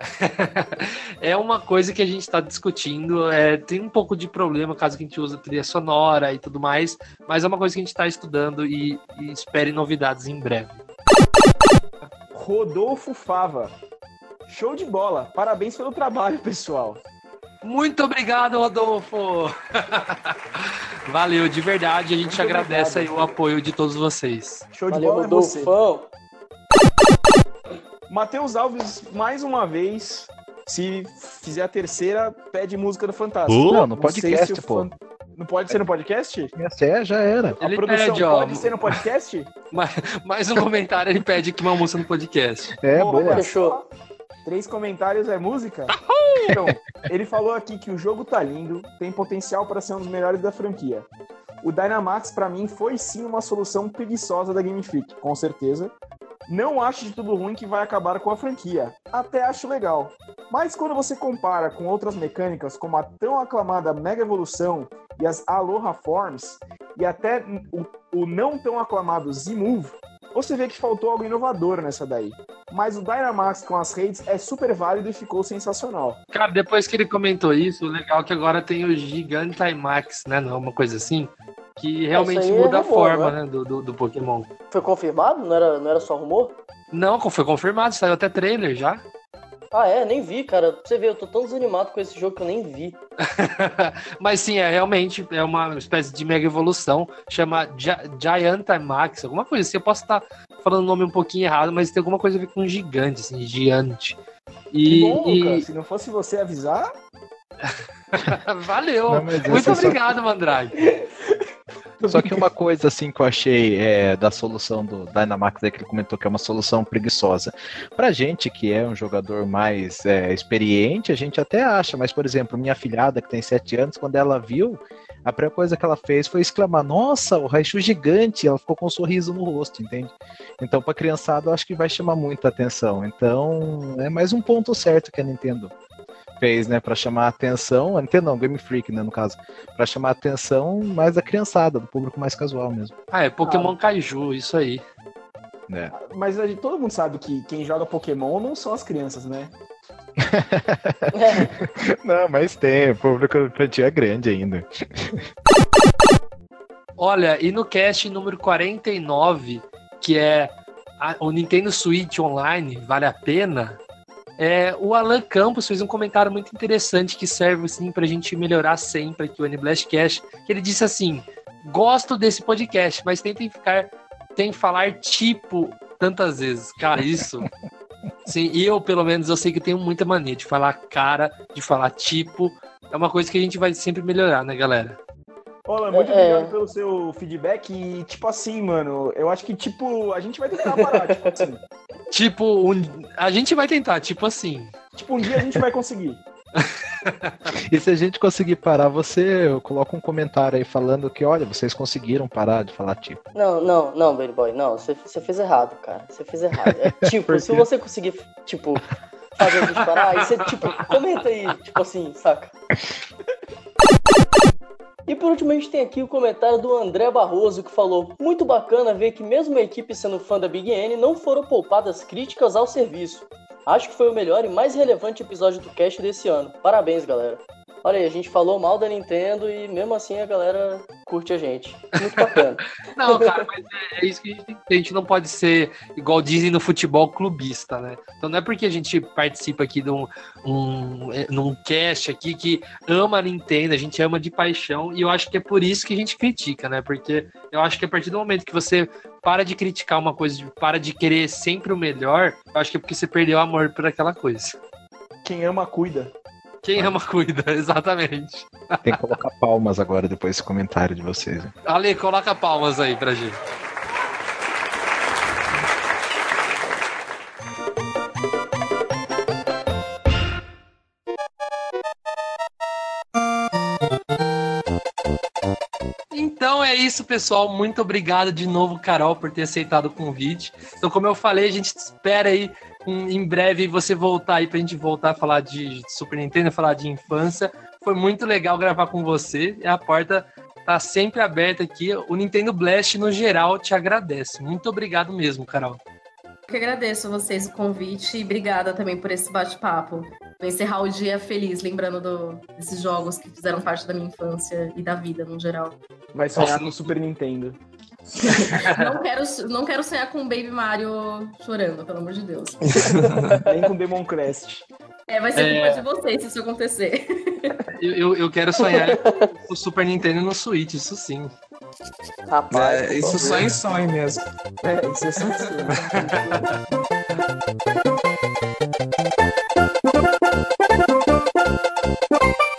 é uma coisa que a gente está discutindo. é, tem um pouco de problema caso que a gente use trilha sonora e tudo mais, mas é uma coisa que a gente está estudando e, e espere novidades em breve. Rodolfo Fava. Show de bola. Parabéns pelo trabalho, pessoal. Muito obrigado, Rodolfo! Valeu, de verdade, a gente Muito agradece obrigado. aí o apoio de todos vocês. Show de Valeu, bola é você. Matheus Alves, mais uma vez, se fizer a terceira, pede música do Fantástico. Não, no Não sei podcast, se pô. fan- Não pode ser no podcast? Essa é, já era. Ele a produção pede, ó, pode ser no podcast? mais um comentário, ele pede que uma música no podcast. É, Pô, boa. Fechou. Três comentários é música? Então, ele falou aqui que o jogo tá lindo, tem potencial para ser um dos melhores da franquia. O Dynamax, pra mim, foi sim uma solução preguiçosa da Game Freak, com certeza. Não acho de tudo ruim que vai acabar com a franquia. Até acho legal. Mas quando você compara com outras mecânicas, como a tão aclamada Mega Evolução e as Aloha Forms, e até o, o não tão aclamado Z-Move, você vê que faltou algo inovador nessa daí. Mas o Dynamax com as redes é super válido e ficou sensacional. Cara, depois que ele comentou isso, o legal é que agora tem o Gigantimax, né? Não, uma coisa assim, que realmente é muda a rumor, forma né? né, do, do, do Pokémon. Foi confirmado? Não era, não era só rumor? Não, foi confirmado, saiu até trailer já. Ah, é? Nem vi, cara. Pra você ver, eu tô tão desanimado com esse jogo que eu nem vi. Mas sim, é realmente é uma espécie de mega evolução, chama Gi- Giantamax, alguma coisa assim. Eu posso estar falando o nome um pouquinho errado, mas tem alguma coisa a ver com gigante, assim, gigante. Que E, bom, e- Lucas. Se não fosse você avisar, valeu. Não, mas Muito só- obrigado, Mandrake. Só que uma coisa assim que eu achei é, da solução do Dynamax aí que ele comentou que é uma solução preguiçosa. Pra gente que é um jogador mais é, experiente, a gente até acha, mas por exemplo, minha filhada que tem 7 anos, quando ela viu, a primeira coisa que ela fez foi exclamar: Nossa, o Raichu gigante! Ela ficou com um sorriso no rosto, entende? Então, pra criançada, eu acho que vai chamar muita atenção. Então, é mais um ponto certo que a Nintendo fez, né, Pra chamar a atenção, a Nintendo não, Game Freak, né, no caso, Pra chamar a atenção mais da criançada, do público mais casual mesmo. Ah, é Pokémon Kaiju, isso aí. né? mas a gente- todo mundo sabe que quem joga Pokémon não são as crianças, né? Não, mas tem, o público infantil é grande ainda. Olha, e no cast número 49, que é a- o Nintendo Switch Online, vale a pena? É, o Alan Campos fez um comentário muito interessante que serve assim, pra gente melhorar sempre aqui o N-Blastcast, que ele disse assim, gosto desse podcast, mas tentem ficar, tem falar tipo tantas vezes. Cara, isso... Sim, eu, pelo menos, eu sei que tenho muita mania de falar cara, de falar tipo. É uma coisa que a gente vai sempre melhorar, né, galera? Ô, Alan, muito É. obrigado pelo seu feedback. E, tipo assim, mano, eu acho que, tipo, a gente vai tentar parar, tipo assim. Tipo, um- a gente vai tentar, tipo assim. Tipo, um dia a gente vai conseguir. E se a gente conseguir parar, você coloca um comentário aí falando que, olha, vocês conseguiram parar de falar tipo. Não, não, não, Baby Boy, não, você, fez errado, cara. Você fez errado. É tipo, se você conseguir, tipo, fazer a gente parar, aí você, tipo, comenta aí, tipo assim, saca? E por último, a gente tem aqui o comentário do André Barroso, que falou: Muito bacana ver que, mesmo a equipe sendo fã da Big N, não foram poupadas críticas ao serviço. Acho que foi o melhor e mais relevante episódio do cast desse ano. Parabéns, galera. Olha aí, a gente falou mal da Nintendo e mesmo assim a galera curte a gente. Muito bacana. Não, cara, mas é, é isso que a gente tem. A gente não pode ser, igual dizem no futebol, clubista, né? Então não é porque a gente participa aqui de um, um, é, num cast aqui que ama a Nintendo, a gente ama de paixão, e eu acho que é por isso que a gente critica, né? Porque eu acho que a partir do momento que você para de criticar uma coisa, para de querer sempre o melhor, eu acho que é porque você perdeu o amor por aquela coisa. Quem ama, cuida. Quem ama, cuida, exatamente. Tem que colocar palmas agora depois desse comentário de vocês. né? Ale, coloca palmas aí pra gente. Então é isso, pessoal. Muito obrigado de novo, Carol, por ter aceitado o convite. Então, como eu falei, a gente espera aí em breve você voltar aí pra gente voltar a falar de Super Nintendo, falar de infância. Foi muito legal gravar com você. E a porta tá sempre aberta aqui. O Nintendo Blast, no geral, te agradece. Muito obrigado mesmo, Carol. Eu que agradeço a vocês o convite e obrigada também por esse bate-papo. Vou encerrar o dia feliz, lembrando do- desses jogos que fizeram parte da minha infância e da vida no geral. Vai sonhar Nossa. com o Super Nintendo. Não quero, não quero sonhar com o Baby Mario chorando, pelo amor de Deus. Nem com Demon Crest. É, vai ser É. culpa de vocês se isso acontecer. Eu, eu, eu quero sonhar com o Super Nintendo no Switch, isso sim. Rapaz, É, isso só em sonho mesmo. É, isso é só isso. Listen!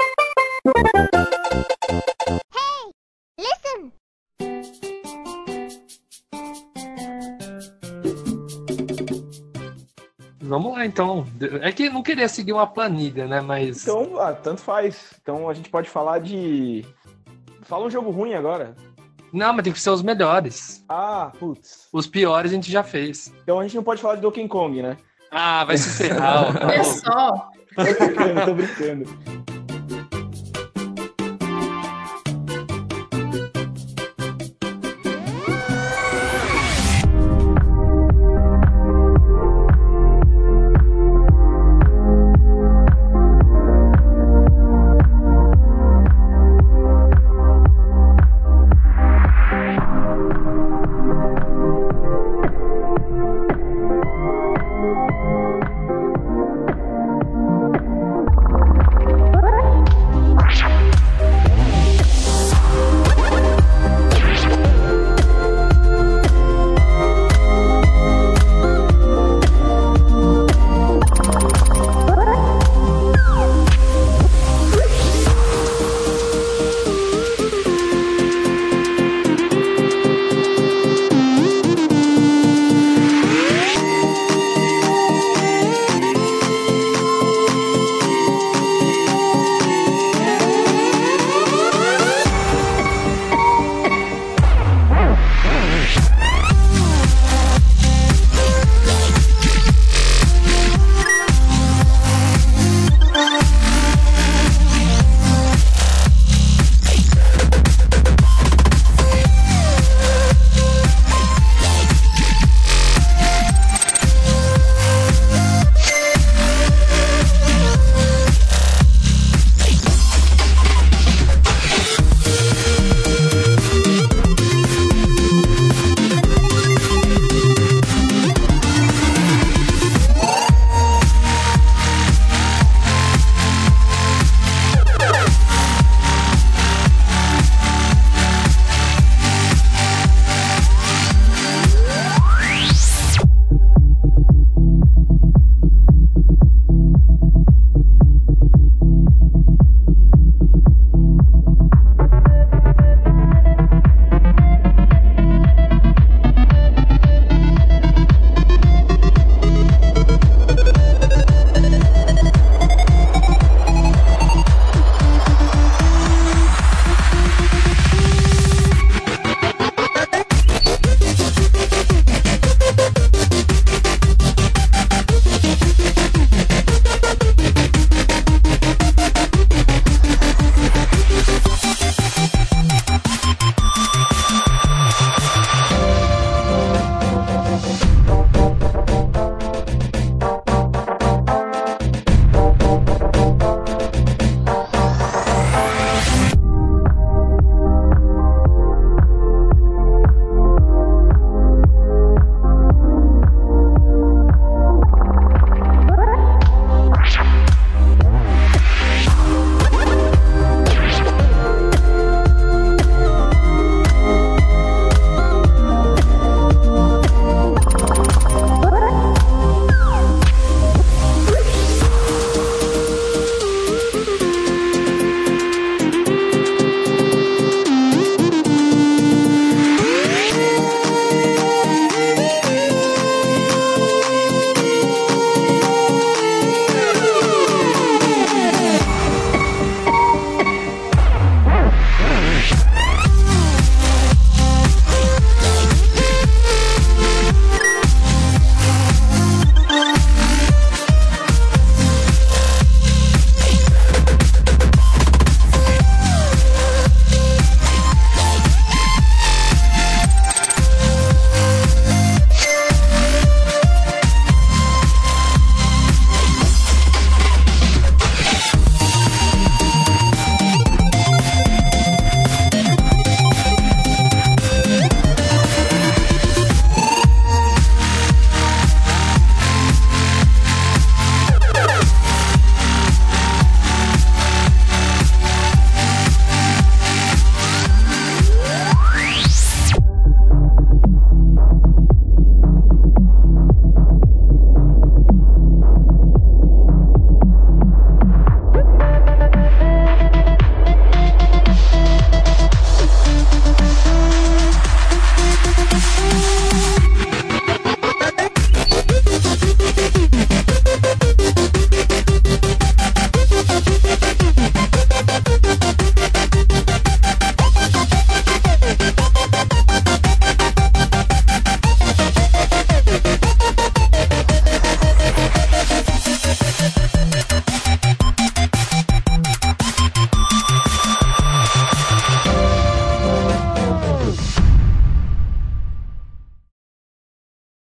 Então. É que eu não queria seguir uma planilha, né? Mas. Então, ah, tanto faz. Então a gente pode falar de. Fala um jogo ruim agora. Não, mas tem que ser os melhores. Ah, putz. Os piores a gente já fez. Então a gente não pode falar de Donkey Kong, né? Ah, vai se ferrar. Olha só, Tô brincando, tô brincando.